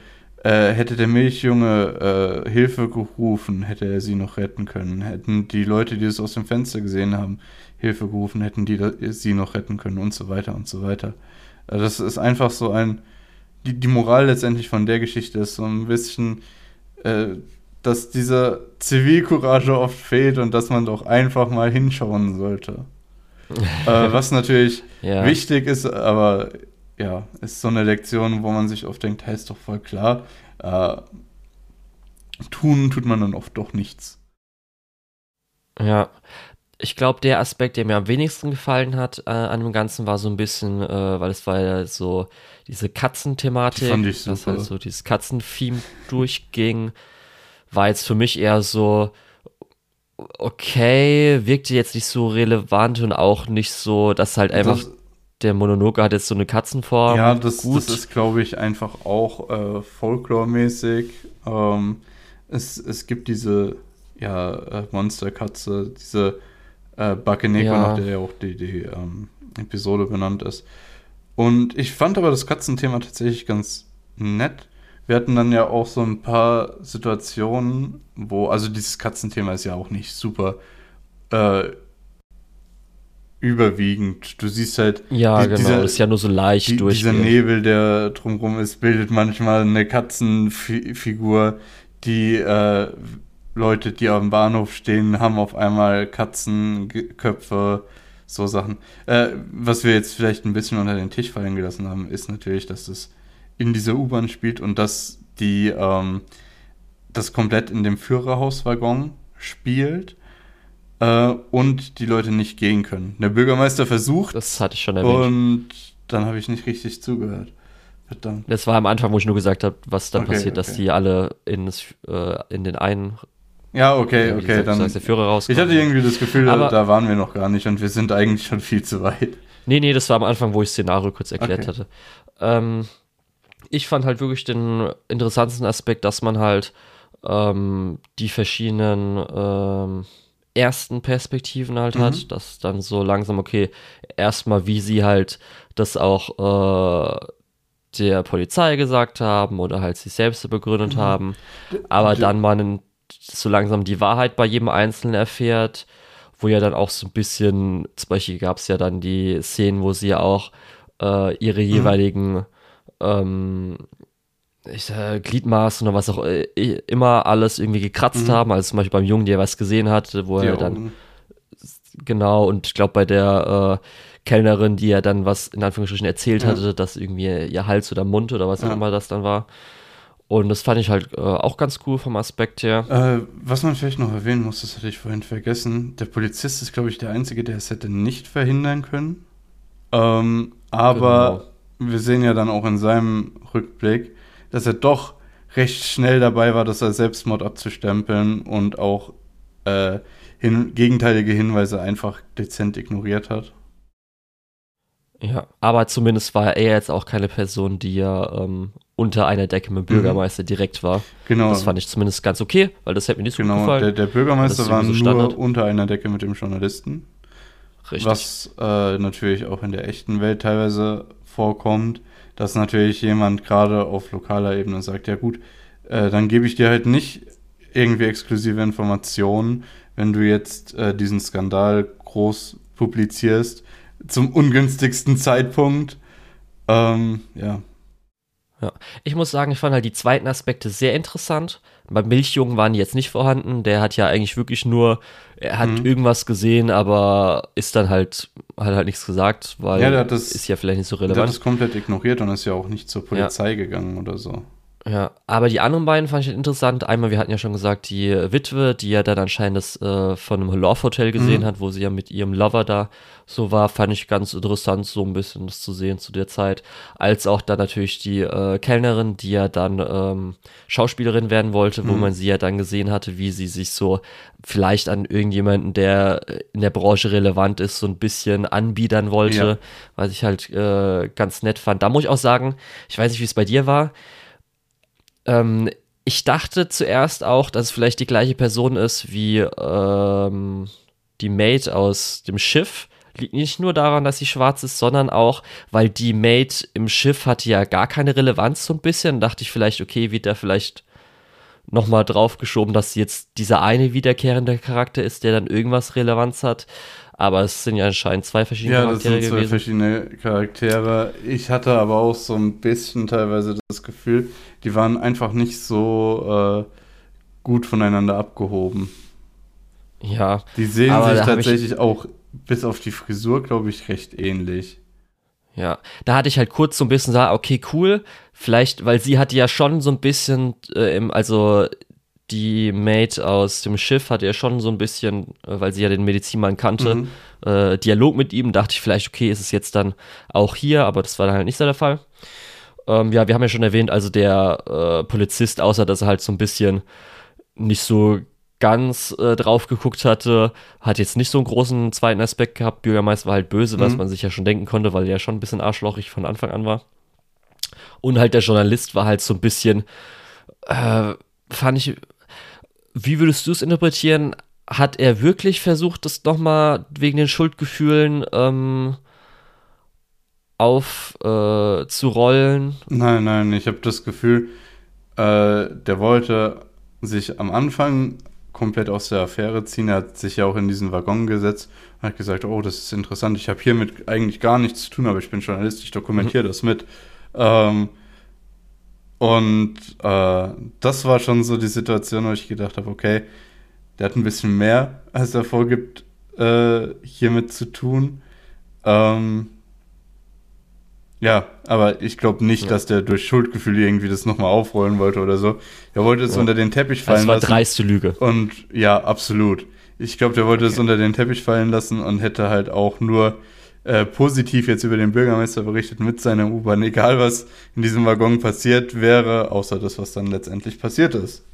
äh, hätte der Milchjunge äh, Hilfe gerufen, hätte er sie noch retten können. Hätten die Leute, die es aus dem Fenster gesehen haben, Hilfe gerufen, hätten die sie noch retten können und so weiter und so weiter. Äh, das ist einfach so ein. Die, die Moral letztendlich von der Geschichte ist so ein bisschen. Äh, dass diese Zivilcourage oft fehlt und dass man doch einfach mal hinschauen sollte. [LAUGHS] äh, was natürlich ja. wichtig ist, aber ja, ist so eine Lektion, wo man sich oft denkt, hey, ist doch voll klar. Äh, tun tut man dann oft doch nichts. Ja, ich glaube, der Aspekt, der mir am wenigsten gefallen hat äh, an dem Ganzen, war so ein bisschen, äh, weil es war ja so diese Katzenthematik, dass halt so dieses Katzentheme [LAUGHS] durchging war jetzt für mich eher so, okay, wirkte jetzt nicht so relevant und auch nicht so, dass halt einfach das, der Monologe hat jetzt so eine Katzenform. Ja, das, das ist, glaube ich, einfach auch äh, Folklore-mäßig. Ähm, es, es gibt diese ja, äh, Monsterkatze, diese äh, Bakeneko, ja. nach der ja auch die, die ähm, Episode benannt ist. Und ich fand aber das Katzenthema tatsächlich ganz nett. Wir hatten dann ja auch so ein paar Situationen, wo, also dieses Katzenthema ist ja auch nicht super äh, überwiegend. Du siehst halt. Ja, die, genau, dieser, ist ja nur so leicht die, durch. Dieser Nebel, der drumherum ist, bildet manchmal eine Katzenfigur. Die äh, Leute, die dem Bahnhof stehen, haben auf einmal Katzenköpfe, so Sachen. Äh, was wir jetzt vielleicht ein bisschen unter den Tisch fallen gelassen haben, ist natürlich, dass das in dieser U-Bahn spielt und dass die ähm, das komplett in dem Führerhauswaggon spielt äh, und die Leute nicht gehen können. Der Bürgermeister versucht. Das hatte ich schon erwähnt. Und dann habe ich nicht richtig zugehört. Verdammt. Das war am Anfang, wo ich nur gesagt habe, was dann okay, passiert, okay. dass die alle in, äh, in den einen. Ja, okay, okay. Gesagt, dann, der Führer rauskommt. Ich hatte irgendwie das Gefühl, Aber, da waren wir noch gar nicht und wir sind eigentlich schon viel zu weit. Nee, nee, das war am Anfang, wo ich das Szenario kurz erklärt okay. hatte. Ähm, ich fand halt wirklich den interessantesten Aspekt, dass man halt ähm, die verschiedenen ähm, ersten Perspektiven halt mhm. hat, dass dann so langsam, okay, erstmal, wie sie halt das auch äh, der Polizei gesagt haben oder halt sich selbst begründet mhm. haben, aber dann man so langsam die Wahrheit bei jedem Einzelnen erfährt, wo ja dann auch so ein bisschen, zum Beispiel gab es ja dann die Szenen, wo sie ja auch äh, ihre mhm. jeweiligen ähm, ich, äh, Gliedmaßen oder was auch äh, immer alles irgendwie gekratzt mhm. haben. Also zum Beispiel beim Jungen, der was gesehen hat, wo die er dann Augen. genau und ich glaube bei der äh, Kellnerin, die ja dann was in Anführungsstrichen erzählt ja. hatte, dass irgendwie ihr Hals oder Mund oder was auch immer das dann war. Und das fand ich halt äh, auch ganz cool vom Aspekt her. Äh, was man vielleicht noch erwähnen muss, das hatte ich vorhin vergessen. Der Polizist ist, glaube ich, der Einzige, der es hätte nicht verhindern können. Ähm, aber genau. wir sehen ja dann auch in seinem Rückblick, dass er doch recht schnell dabei war, das als Selbstmord abzustempeln und auch äh, hin gegenteilige Hinweise einfach dezent ignoriert hat. Ja, aber zumindest war er jetzt auch keine Person, die ja ähm, unter einer Decke mit dem mhm. Bürgermeister mhm. direkt war. Genau. Das fand ich zumindest ganz okay, weil das hätte mir nicht so genau, gut gefallen. Der, der Bürgermeister war so nur unter einer Decke mit dem Journalisten. Richtig. Was äh, natürlich auch in der echten Welt teilweise vorkommt dass natürlich jemand gerade auf lokaler Ebene sagt, ja gut, äh, dann gebe ich dir halt nicht irgendwie exklusive Informationen, wenn du jetzt äh, diesen Skandal groß publizierst zum ungünstigsten Zeitpunkt. Ähm, ja. Ja, ich muss sagen, ich fand halt die zweiten Aspekte sehr interessant. Beim Milchjungen waren die jetzt nicht vorhanden. Der hat ja eigentlich wirklich nur, er hat mhm. irgendwas gesehen, aber ist dann halt, hat halt nichts gesagt, weil ja, das, ist ja vielleicht nicht so relevant. Der hat das komplett ignoriert und ist ja auch nicht zur Polizei ja. gegangen oder so. Ja, aber die anderen beiden fand ich halt interessant. Einmal, wir hatten ja schon gesagt, die Witwe, die ja dann anscheinend das äh, von einem Love Hotel gesehen mhm. hat, wo sie ja mit ihrem Lover da so war, fand ich ganz interessant, so ein bisschen das zu sehen zu der Zeit. Als auch dann natürlich die äh, Kellnerin, die ja dann ähm, Schauspielerin werden wollte, wo mhm. man sie ja dann gesehen hatte, wie sie sich so vielleicht an irgendjemanden, der in der Branche relevant ist, so ein bisschen anbiedern wollte, ja. was ich halt äh, ganz nett fand. Da muss ich auch sagen, ich weiß nicht, wie es bei dir war, ähm, ich dachte zuerst auch, dass es vielleicht die gleiche Person ist wie ähm, die Maid aus dem Schiff. Liegt nicht nur daran, dass sie schwarz ist, sondern auch, weil die Maid im Schiff hatte ja gar keine Relevanz so ein bisschen. dachte ich vielleicht, okay, wird da vielleicht nochmal draufgeschoben, dass jetzt dieser eine wiederkehrende Charakter ist, der dann irgendwas Relevanz hat. Aber es sind ja anscheinend zwei verschiedene ja, Charaktere. Ja, das sind zwei gewesen. verschiedene Charaktere. Ich hatte aber auch so ein bisschen teilweise das Gefühl, die waren einfach nicht so äh, gut voneinander abgehoben. Ja. Die sehen sich tatsächlich auch bis auf die Frisur, glaube ich, recht ähnlich. Ja, da hatte ich halt kurz so ein bisschen gesagt, okay, cool, vielleicht, weil sie hatte ja schon so ein bisschen, äh, im, also die Maid aus dem Schiff hatte ja schon so ein bisschen, äh, weil sie ja den Medizinmann kannte, mhm. äh, Dialog mit ihm. Dachte ich vielleicht, okay, ist es jetzt dann auch hier, aber das war dann halt nicht so der Fall. Ähm, ja, wir haben ja schon erwähnt, also der äh, Polizist, außer dass er halt so ein bisschen nicht so ganz äh, drauf geguckt hatte, hat jetzt nicht so einen großen zweiten Aspekt gehabt. Bürgermeister war halt böse, mhm. was man sich ja schon denken konnte, weil er ja schon ein bisschen arschlochig von Anfang an war. Und halt der Journalist war halt so ein bisschen, äh, fand ich wie würdest du es interpretieren? Hat er wirklich versucht, das nochmal wegen den Schuldgefühlen ähm, aufzurollen? Äh, nein, nein, ich habe das Gefühl, äh, der wollte sich am Anfang komplett aus der Affäre ziehen. Er hat sich ja auch in diesen Waggon gesetzt und hat gesagt, oh, das ist interessant, ich habe hiermit eigentlich gar nichts zu tun, aber ich bin Journalist, ich dokumentiere mhm. das mit. Ähm, und äh, das war schon so die Situation, wo ich gedacht habe, okay, der hat ein bisschen mehr, als er vorgibt, äh, hiermit zu tun. Ähm, ja, aber ich glaube nicht, ja. dass der durch Schuldgefühle irgendwie das nochmal aufrollen wollte oder so. Er wollte es ja. unter den Teppich fallen lassen. Das war dreiste Lüge. Und ja, absolut. Ich glaube, der wollte okay. es unter den Teppich fallen lassen und hätte halt auch nur äh, positiv jetzt über den Bürgermeister berichtet mit seiner U-Bahn, egal was in diesem Waggon passiert wäre, außer das, was dann letztendlich passiert ist.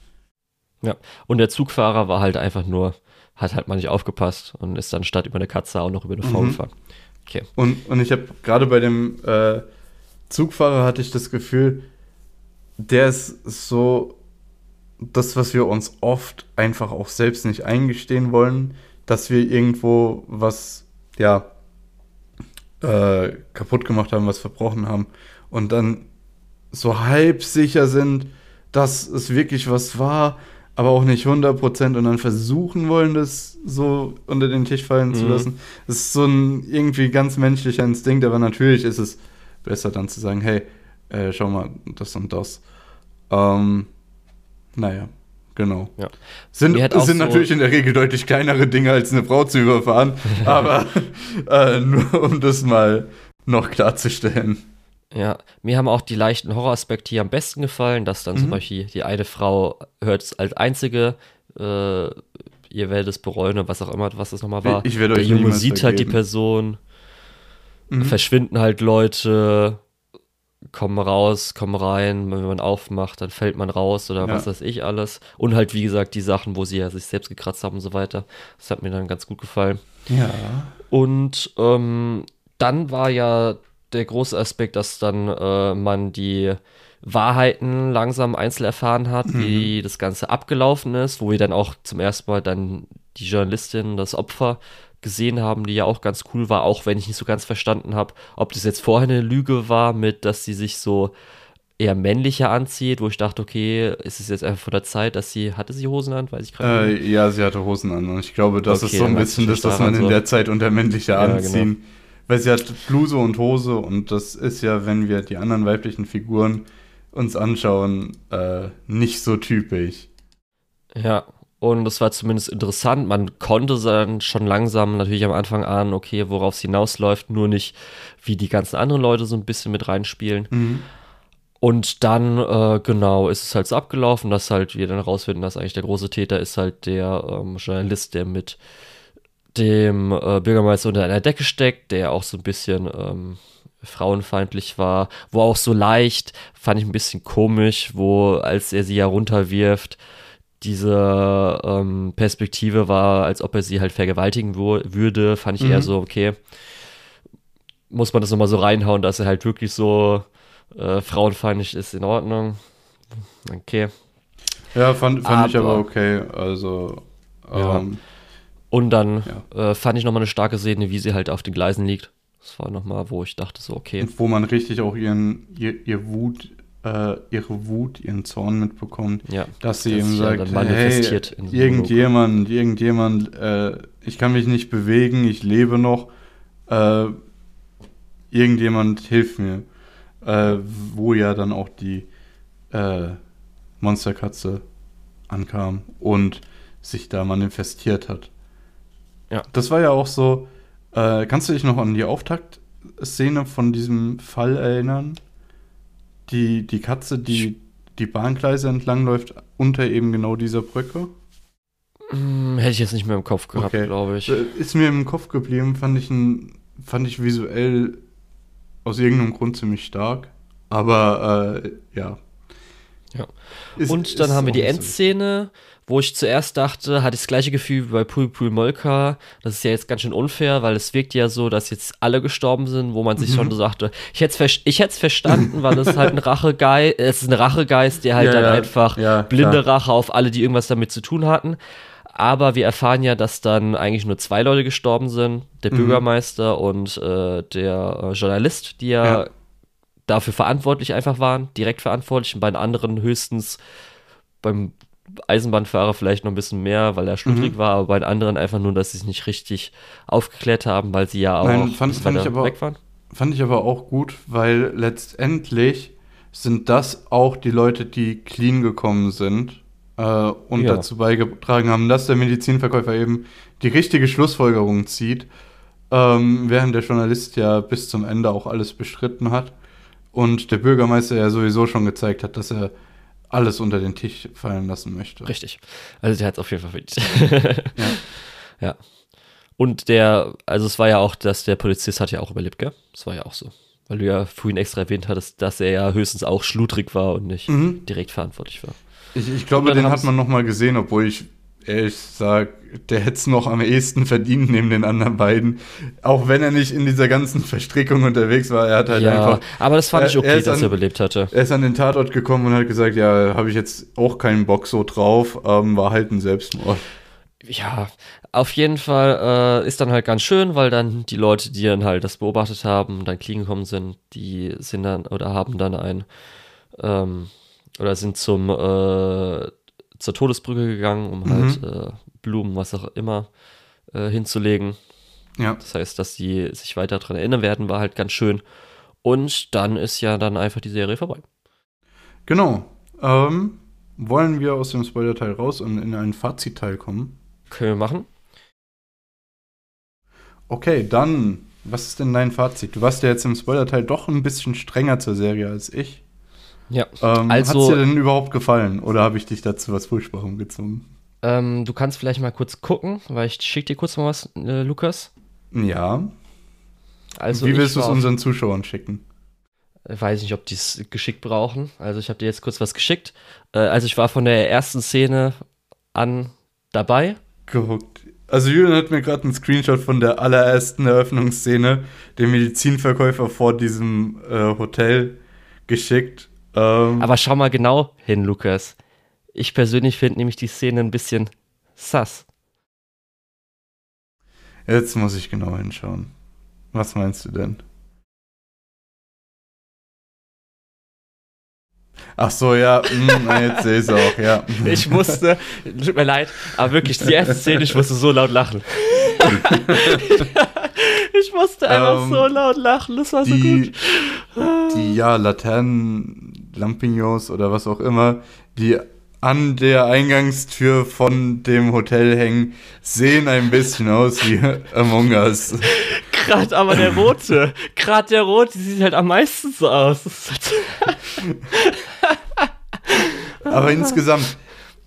Ja, und der Zugfahrer war halt einfach nur, hat halt mal nicht aufgepasst und ist dann statt über eine Katze auch noch über eine Frau mhm. gefahren. Okay. Und, und ich habe gerade bei dem äh, Zugfahrer hatte ich das Gefühl, der ist so das, was wir uns oft einfach auch selbst nicht eingestehen wollen, dass wir irgendwo was, ja, äh, kaputt gemacht haben, was verbrochen haben und dann so halb sicher sind, dass es wirklich was war, aber auch nicht 100% und dann versuchen wollen, das so unter den Tisch fallen mhm. zu lassen. Das ist so ein irgendwie ganz menschlicher Instinkt, aber natürlich ist es besser dann zu sagen, hey, äh, schau mal, das und das. Ähm, naja, genau. Ja. Sind, sind so natürlich in der Regel deutlich kleinere Dinge, als eine Frau zu überfahren, [LAUGHS] aber äh, nur um das mal noch klarzustellen. Ja, mir haben auch die leichten Horroraspekte hier am besten gefallen, dass dann mhm. zum Beispiel die eine Frau hört es als einzige, äh, ihr werdet es bereuen oder was auch immer, was das nochmal war. Ich werde euch Der Junge sieht halt die Person, mhm. verschwinden halt Leute, kommen raus, kommen rein, wenn man aufmacht, dann fällt man raus oder ja. was weiß ich alles. Und halt, wie gesagt, die Sachen, wo sie ja sich selbst gekratzt haben und so weiter. Das hat mir dann ganz gut gefallen. Ja. Und ähm, dann war ja der große Aspekt, dass dann äh, man die Wahrheiten langsam einzeln erfahren hat, mhm. wie das Ganze abgelaufen ist, wo wir dann auch zum ersten Mal dann die Journalistin, das Opfer gesehen haben, die ja auch ganz cool war, auch wenn ich nicht so ganz verstanden habe, ob das jetzt vorher eine Lüge war, mit dass sie sich so eher männlicher anzieht, wo ich dachte, okay, ist es jetzt einfach vor der Zeit, dass sie, hatte sie Hosen an, weiß ich gerade äh, Ja, sie hatte Hosen an und ich glaube, das okay, ist so ein bisschen das, was man in so. der Zeit unter männlicher ja, genau. anziehen genau weil sie hat Bluse und Hose und das ist ja, wenn wir die anderen weiblichen Figuren uns anschauen, äh, nicht so typisch. Ja, und das war zumindest interessant. Man konnte dann schon langsam natürlich am Anfang ahnen, okay, worauf es hinausläuft, nur nicht, wie die ganzen anderen Leute so ein bisschen mit reinspielen. Mhm. Und dann, äh, genau, ist es halt so abgelaufen, dass halt wir dann rausfinden, dass eigentlich der große Täter ist halt der ähm, Journalist, der mit dem äh, Bürgermeister unter einer Decke steckt, der auch so ein bisschen ähm, frauenfeindlich war, wo auch so leicht, fand ich ein bisschen komisch, wo, als er sie ja runterwirft, diese ähm, Perspektive war, als ob er sie halt vergewaltigen würde, fand ich mhm. eher so, okay, muss man das nochmal so reinhauen, dass er halt wirklich so äh, frauenfeindlich ist, in Ordnung. Okay. Ja, fand, fand aber, ich aber okay, also ja. ähm, und dann ja. äh, fand ich nochmal eine starke Szene, wie sie halt auf den Gleisen liegt. Das war nochmal, wo ich dachte so, okay. Und wo man richtig auch ihren, ihr, ihr Wut, äh, ihre Wut, ihren Zorn mitbekommt. Ja. Dass sie eben sagt, hey, so irgendjemand, Monolog. irgendjemand, äh, ich kann mich nicht bewegen, ich lebe noch. Äh, irgendjemand hilft mir. Äh, wo ja dann auch die äh, Monsterkatze ankam und sich da manifestiert hat. Ja. Das war ja auch so. Äh, kannst du dich noch an die Auftaktszene von diesem Fall erinnern? Die, die Katze, die die Bahngleise entlangläuft, unter eben genau dieser Brücke? Hm, hätte ich jetzt nicht mehr im Kopf gehabt, okay. glaube ich. Äh, ist mir im Kopf geblieben, fand ich, ein, fand ich visuell aus irgendeinem Grund ziemlich stark. Aber äh, ja. Ja. Ist, Und dann haben wir die Endszene. So wo ich zuerst dachte, hatte ich das gleiche Gefühl wie bei Pul Pul Molka. Das ist ja jetzt ganz schön unfair, weil es wirkt ja so, dass jetzt alle gestorben sind, wo man sich mhm. schon so sagte, ich hätte es ich verstanden, weil es halt ein [LAUGHS] Rachegeist, es ist ein Rachegeist, der halt ja, dann ja. einfach ja, blinde klar. Rache auf alle, die irgendwas damit zu tun hatten. Aber wir erfahren ja, dass dann eigentlich nur zwei Leute gestorben sind, der mhm. Bürgermeister und äh, der äh, Journalist, die ja, dafür verantwortlich einfach waren, direkt verantwortlich und bei den anderen höchstens beim Eisenbahnfahrer vielleicht noch ein bisschen mehr, weil er schludrig mhm. war, aber bei den anderen einfach nur, dass sie es nicht richtig aufgeklärt haben, weil sie ja auch Nein, fand, fand ich aber, weg waren. Fand ich aber auch gut, weil letztendlich sind das auch die Leute, die clean gekommen sind äh, und ja. dazu beigetragen haben, dass der Medizinverkäufer eben die richtige Schlussfolgerung zieht, ähm, während der Journalist ja bis zum Ende auch alles bestritten hat und der Bürgermeister ja sowieso schon gezeigt hat, dass er alles unter den Tisch fallen lassen möchte. Richtig. Also der hat es auf jeden Fall verdient. ja. [LAUGHS] ja. Und der, also es war ja auch, dass der Polizist hat ja auch überlebt, gell? Das war ja auch so. Weil du ja vorhin extra erwähnt hattest, dass er ja höchstens auch schludrig war und nicht mhm. direkt verantwortlich war. Ich, ich glaube, den hat man noch mal gesehen, obwohl ich ich sag, der hätte es noch am ehesten verdient neben den anderen beiden. Auch wenn er nicht in dieser ganzen Verstrickung unterwegs war. Er hat halt ja, einfach. Aber das fand ich okay, er dass an, er überlebt hatte. Er ist an den Tatort gekommen und hat gesagt: Ja, habe ich jetzt auch keinen Bock so drauf. Ähm, war halt ein Selbstmord. Ja, auf jeden Fall äh, ist dann halt ganz schön, weil dann die Leute, die dann halt das beobachtet haben, dann clean gekommen sind, die sind dann oder haben dann ein ähm, oder sind zum äh, zur Todesbrücke gegangen, um halt, mhm. halt äh, Blumen, was auch immer, äh, hinzulegen. Ja. Das heißt, dass sie sich weiter daran erinnern werden, war halt ganz schön. Und dann ist ja dann einfach die Serie vorbei. Genau. Ähm, wollen wir aus dem Spoiler-Teil raus und in einen Fazit-Teil kommen? Können wir machen. Okay, dann, was ist denn dein Fazit? Du warst ja jetzt im Spoiler-Teil doch ein bisschen strenger zur Serie als ich. Ja. Ähm, also, Hat es dir denn überhaupt gefallen oder habe ich dich dazu was Furchtbarem gezogen? Ähm, du kannst vielleicht mal kurz gucken, weil ich schicke dir kurz mal was, äh, Lukas. Ja. Also Wie willst du es unseren Zuschauern schicken? Weiß nicht, ob die es geschickt brauchen. Also ich habe dir jetzt kurz was geschickt. Äh, also ich war von der ersten Szene an dabei. Gehuckt. Also Julian hat mir gerade einen Screenshot von der allerersten Eröffnungsszene, dem Medizinverkäufer vor diesem äh, Hotel geschickt. Ähm, Aber schau mal genau hin, Lukas. Ich persönlich finde nämlich die Szene ein bisschen sass. Jetzt muss ich genau hinschauen. Was meinst du denn? Ach so, ja, [LAUGHS] mm, jetzt sehe ich es auch, ja. [LAUGHS] Ich musste, tut mir leid, aber wirklich, die erste Szene, ich musste so laut lachen. [LAUGHS] ich musste einfach ähm, so laut lachen, das war die, so gut. Die, ja, Laternen, Lampignons oder was auch immer, die an der Eingangstür von dem Hotel hängen, sehen ein bisschen aus wie [LAUGHS] Among Us. Gerade aber der rote, gerade der rote sieht halt am meisten so aus. aber insgesamt,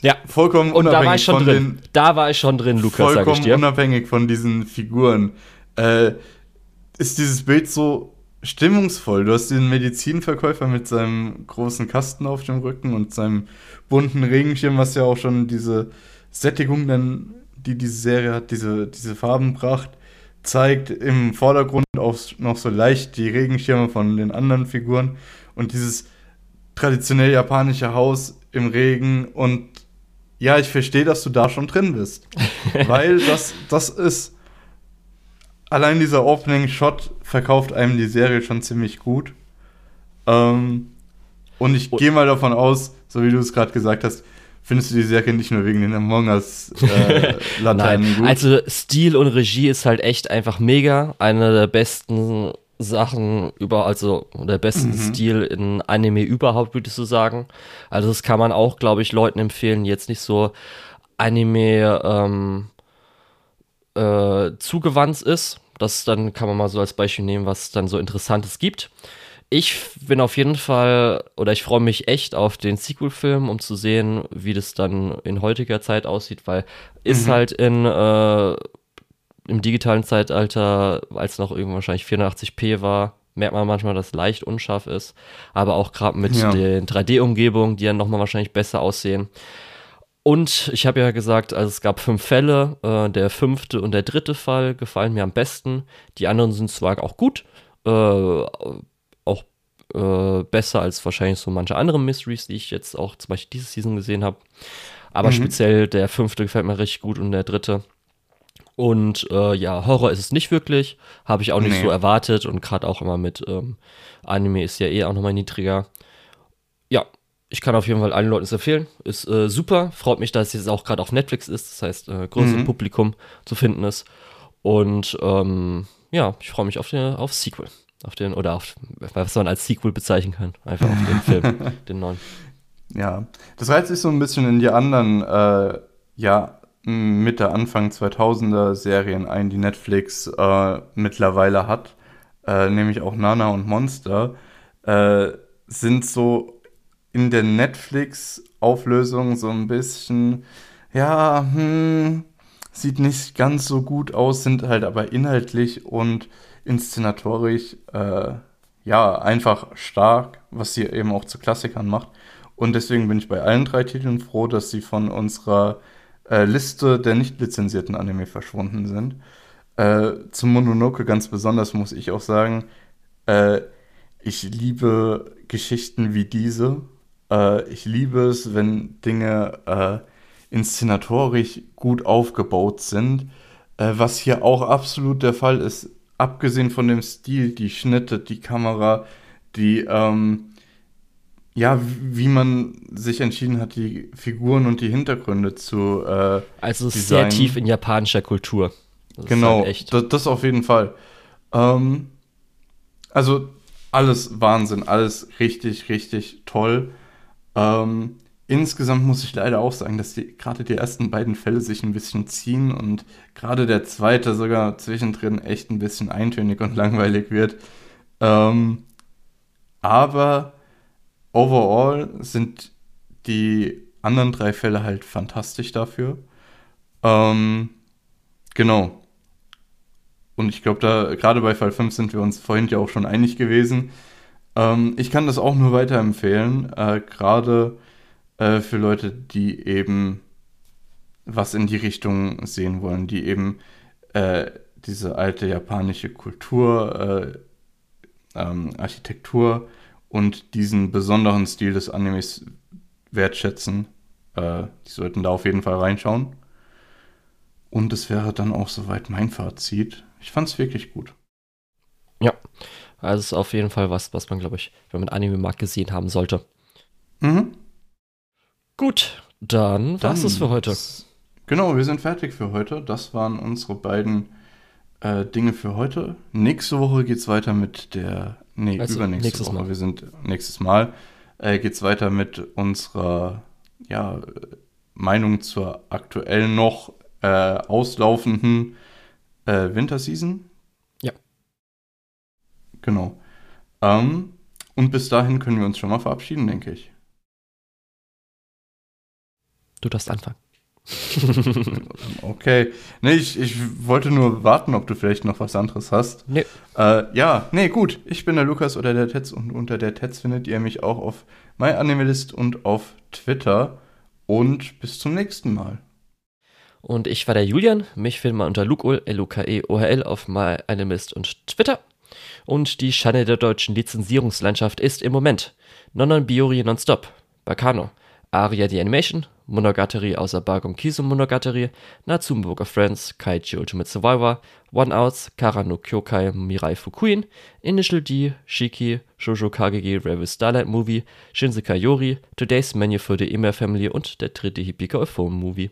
ja, vollkommen Und unabhängig da war ich schon von drin. Den, da war ich schon drin, Lukas, dir. unabhängig von diesen Figuren, äh, ist dieses Bild so stimmungsvoll. Du hast den Medizinverkäufer mit seinem großen Kasten auf dem Rücken und seinem bunten Regenschirm, was ja auch schon diese Sättigung dann, die diese Serie hat, diese, diese Farbenpracht zeigt. Im Vordergrund auch noch so leicht die Regenschirme von den anderen Figuren und dieses traditionell japanische Haus im Regen und ja, ich verstehe, dass du da schon drin bist. [LAUGHS] weil das, das ist allein dieser Opening Shot verkauft einem die Serie schon ziemlich gut. Ähm, und ich gehe mal davon aus, so wie du es gerade gesagt hast, findest du die Serie nicht nur wegen den Among Us äh, [LAUGHS] Laternen gut. Also Stil und Regie ist halt echt einfach mega. Eine der besten Sachen über, also der besten mhm. Stil in Anime überhaupt, würde ich so sagen. Also das kann man auch, glaube ich, Leuten empfehlen, die jetzt nicht so Anime ähm, äh, zugewandt ist. Das dann kann man mal so als Beispiel nehmen, was dann so Interessantes gibt. Ich bin auf jeden Fall, oder ich freue mich echt auf den Sequel-Film, um zu sehen, wie das dann in heutiger Zeit aussieht, weil ist mhm. halt in äh, im digitalen Zeitalter, als noch irgendwo wahrscheinlich 84p war, merkt man manchmal, dass es leicht unscharf ist. Aber auch gerade mit ja. den 3D-Umgebungen, die dann nochmal wahrscheinlich besser aussehen. Und ich habe ja gesagt, also es gab fünf Fälle. Äh, der fünfte und der dritte Fall gefallen mir am besten. Die anderen sind zwar auch gut, äh, auch äh, besser als wahrscheinlich so manche andere Mysteries, die ich jetzt auch zum Beispiel diese Season gesehen habe. Aber mhm. speziell der fünfte gefällt mir richtig gut und der dritte. Und äh, ja, Horror ist es nicht wirklich. Habe ich auch nicht nee. so erwartet. Und gerade auch immer mit ähm, Anime ist ja eh auch nochmal niedriger. Ja, ich kann auf jeden Fall allen Leuten es empfehlen. Ist äh, super. Freut mich, dass es jetzt auch gerade auf Netflix ist. Das heißt, äh, großes mhm. Publikum zu finden ist. Und ähm, ja, ich freue mich auf den auf Sequel. Auf den, oder auf, was man als Sequel bezeichnen kann. Einfach auf den Film, [LAUGHS] den neuen. Ja, das reizt sich so ein bisschen in die anderen, äh, ja, Mitte, Anfang 2000er Serien ein, die Netflix äh, mittlerweile hat. Äh, nämlich auch Nana und Monster. Äh, sind so in der Netflix-Auflösung so ein bisschen, ja, hm, sieht nicht ganz so gut aus, sind halt aber inhaltlich und inszenatorisch, äh, ja, einfach stark, was sie eben auch zu Klassikern macht. Und deswegen bin ich bei allen drei Titeln froh, dass sie von unserer äh, Liste der nicht lizenzierten Anime verschwunden sind. Äh, zum Mononoke ganz besonders muss ich auch sagen, äh, ich liebe Geschichten wie diese. Äh, ich liebe es, wenn Dinge äh, inszenatorisch gut aufgebaut sind, äh, was hier auch absolut der Fall ist. Abgesehen von dem Stil, die Schnitte, die Kamera, die, ähm, ja, wie man sich entschieden hat, die Figuren und die Hintergründe zu. Äh, also sehr tief in japanischer Kultur. Das genau, halt das, das, auf jeden Fall. Ähm, also alles Wahnsinn, alles richtig, richtig toll. Ähm, insgesamt muss ich leider auch sagen, dass gerade die ersten beiden Fälle sich ein bisschen ziehen und gerade der zweite sogar zwischendrin echt ein bisschen eintönig und [LAUGHS] langweilig wird. Ähm, aber overall sind die anderen drei Fälle halt fantastisch dafür. Ähm, genau. Und ich glaube, da gerade bei Fall 5 sind wir uns vorhin ja auch schon einig gewesen. Ähm, ich kann das auch nur weiterempfehlen, äh, gerade äh, für Leute, die eben was in die Richtung sehen wollen, die eben äh, diese alte japanische Kultur, äh, ähm, Architektur und diesen besonderen Stil des Animes wertschätzen. Äh, die sollten da auf jeden Fall reinschauen. Und es wäre dann auch soweit mein Fazit. Ich fand es wirklich gut. Ja, also es ist auf jeden Fall was, was man, glaube ich, wenn man Anime mag, gesehen haben sollte. Mhm. Gut, dann, dann was ist für heute. Genau, wir sind fertig für heute. Das waren unsere beiden äh, Dinge für heute. Nächste Woche geht es weiter mit der. Nee, also, übernächste Woche. Mal. Wir sind nächstes Mal. Äh, geht es weiter mit unserer ja, Meinung zur aktuell noch äh, auslaufenden äh, Winterseason. Genau. Ähm, und bis dahin können wir uns schon mal verabschieden, denke ich. Du darfst anfangen. [LAUGHS] okay. Nee, ich, ich wollte nur warten, ob du vielleicht noch was anderes hast. Nee. Äh, ja, nee, gut. Ich bin der Lukas oder der Tetz und unter der Tetz findet ihr mich auch auf MyAnimalist und auf Twitter. Und bis zum nächsten Mal. Und ich war der Julian. Mich findet man unter LukeOhl, L-U-K-E-O-H-L auf MyAnimalist und Twitter. Und die Schande der deutschen Lizenzierungslandschaft ist im Moment Nonon Biori Nonstop, Bacano, Aria the Animation, Monogatari außer Bagum Kisu Monogatari, Natsumburger Friends, Kaiji Ultimate Survivor, One Outs, Kara no Kyokai Mirai Fukuin, Initial D, Shiki, Shoujo Kagegi Rebel Starlight Movie, Shinsekai Yori, Today's Menu für the Immer Family und der dritte Hipika Phone Movie.